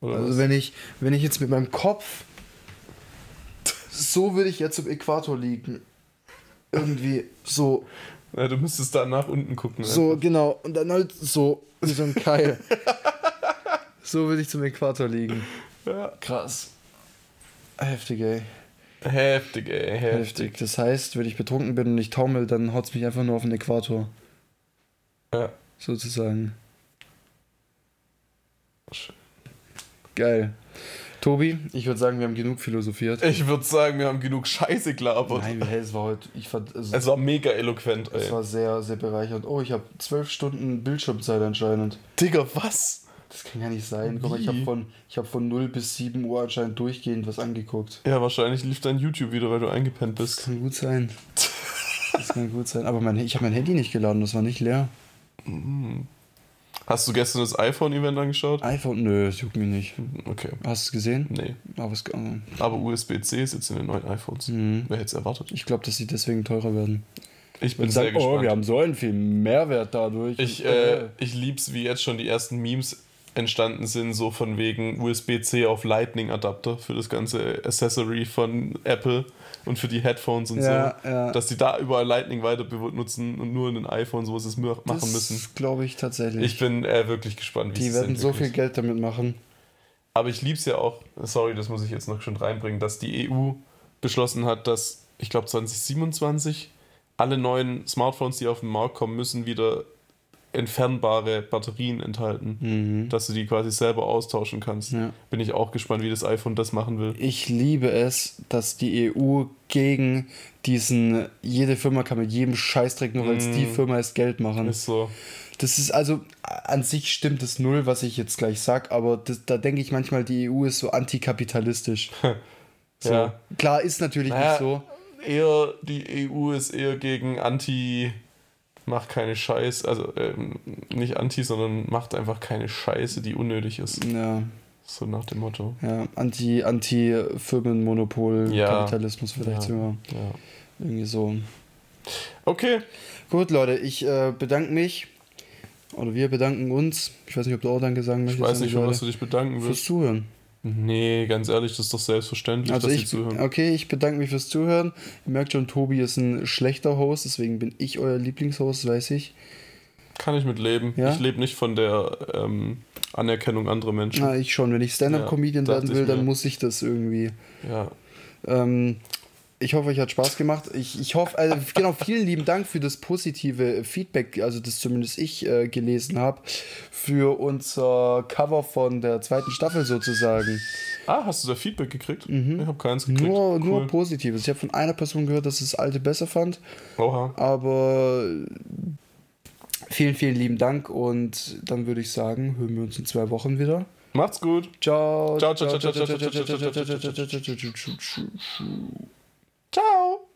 Oder Also was? wenn ich, wenn ich jetzt mit meinem Kopf, so würde ich jetzt im Äquator liegen. Irgendwie so, Ja, du müsstest da nach unten gucken. so genau. Und dann halt so, wie so ein Keil. so würde ich zum Äquator liegen. Ja. Krass. Heftig, ey. Heftig, ey, heftig. Heftig. Das heißt, wenn ich betrunken bin und ich taumel, dann haut es mich einfach nur auf den Äquator. Ja. Sozusagen. Geil. Tobi, ich würde sagen, wir haben genug philosophiert. Ich würde sagen, wir haben genug Scheiße gelabert. Nein, hey, es war heute. Ich fand, also, Es war mega eloquent, ey. es war sehr, sehr bereichernd. Oh, ich habe zwölf Stunden Bildschirmzeit anscheinend. Digga, was? Das kann ja nicht sein. Guck mal, ich habe von, ich hab von 0 bis 7 Uhr anscheinend durchgehend was angeguckt. Ja, wahrscheinlich lief dein YouTube wieder, weil du eingepennt Das bist. kann gut sein. Das kann gut sein. Aber mein, ich habe mein Handy nicht geladen, das war nicht leer. Hast du gestern das iPhone-Event angeschaut? iPhone, nö, das juckt mich nicht. Okay. Hast du es gesehen? Nee. Aber es, äh, Aber USB-C ist jetzt in den neuen iPhones. Mhm. Wer hätte es erwartet? ich glaube, dass sie deswegen teurer werden. Ich bin Und sehr sagen, oh, gespannt. wir haben so einen viel Mehrwert dadurch. ich Und, äh, ich lieb's, wie jetzt schon die ersten Memes entstanden sind, so von wegen USB-C auf Lightning-Adapter für das ganze Accessory von Apple und für die Headphones und Ja, so. ja. Dass die da überall Lightning weiter benutzen und nur in den iPhones, wo sie es machen das müssen. glaube ich tatsächlich. Ich bin äh, wirklich gespannt, wie die werden es so viel. Geld damit machen. Aber ich lieb's ja auch, sorry, das muss ich jetzt noch schon reinbringen, dass die EU beschlossen hat, dass, ich glaube 2027, alle neuen Smartphones, die auf den Markt kommen, müssen wieder entfernbare Batterien enthalten, dass du die quasi selber austauschen kannst. Mhm. Ja. Bin ich auch gespannt, wie das iPhone das machen will. Ich liebe es, dass die EU gegen diesen, jede Firma kann mit jedem Scheißdreck, nur weil es die Firma ist, Geld machen. Mhm. Ist so. Das ist also, an sich stimmt es null, was ich jetzt gleich sag, aber das, da denke ich manchmal, die EU ist so antikapitalistisch. so. Ja. Klar, ist natürlich Naja, nicht so. Eher, die EU ist eher gegen Anti, macht keine Scheiße, also ähm, nicht Anti, sondern macht einfach keine Scheiße, die unnötig ist. Ja, So nach dem Motto. ja, Anti, Anti-Firmenmonopol, Ja. Kapitalismus vielleicht Ja. sogar. Ja. Irgendwie so. Okay. Gut, Leute, ich äh, bedanke mich. Oder wir bedanken uns. Ich weiß nicht, ob du auch Danke sagen Ich möchtest. weiß an die nicht, für was du dich bedanken Fürs willst. Zuhören. Nee, ganz ehrlich, das ist doch selbstverständlich, Also dass ich, sie zuhören. okay, ich bedanke mich fürs Zuhören. Ihr merkt schon, Tobi ist ein schlechter Host, deswegen bin ich euer Lieblingshost, weiß ich. Kann ich mit leben. Ja? Ich lebe nicht von der ähm, Anerkennung anderer Menschen. Na, ich schon. Wenn ich Stand-Up-Comedian Ja, werden will, dann muss ich das irgendwie. Ja. Ähm, ich hoffe, euch hat Spaß gemacht. Ich, ich hoffe, also, genau, vielen lieben Dank für das positive Feedback, also das zumindest ich äh, gelesen habe, für unser Cover von der zweiten Staffel sozusagen. Ah, hast du da Feedback gekriegt? Ich habe keins gekriegt. Mhm. Nur, nur cool. Positives. Ich habe von einer Person gehört, dass das alte besser fand, Oha. aber vielen, vielen lieben Dank und dann würde ich sagen, hören wir uns in zwei Wochen wieder. Macht's gut. Ciao. Ciao, ciao, ciao, ciao, ciao, ciao, ciao, ciao, ciao, ciao, ciao, ciao, ciao, ciao, ciao, ciao. Ciao.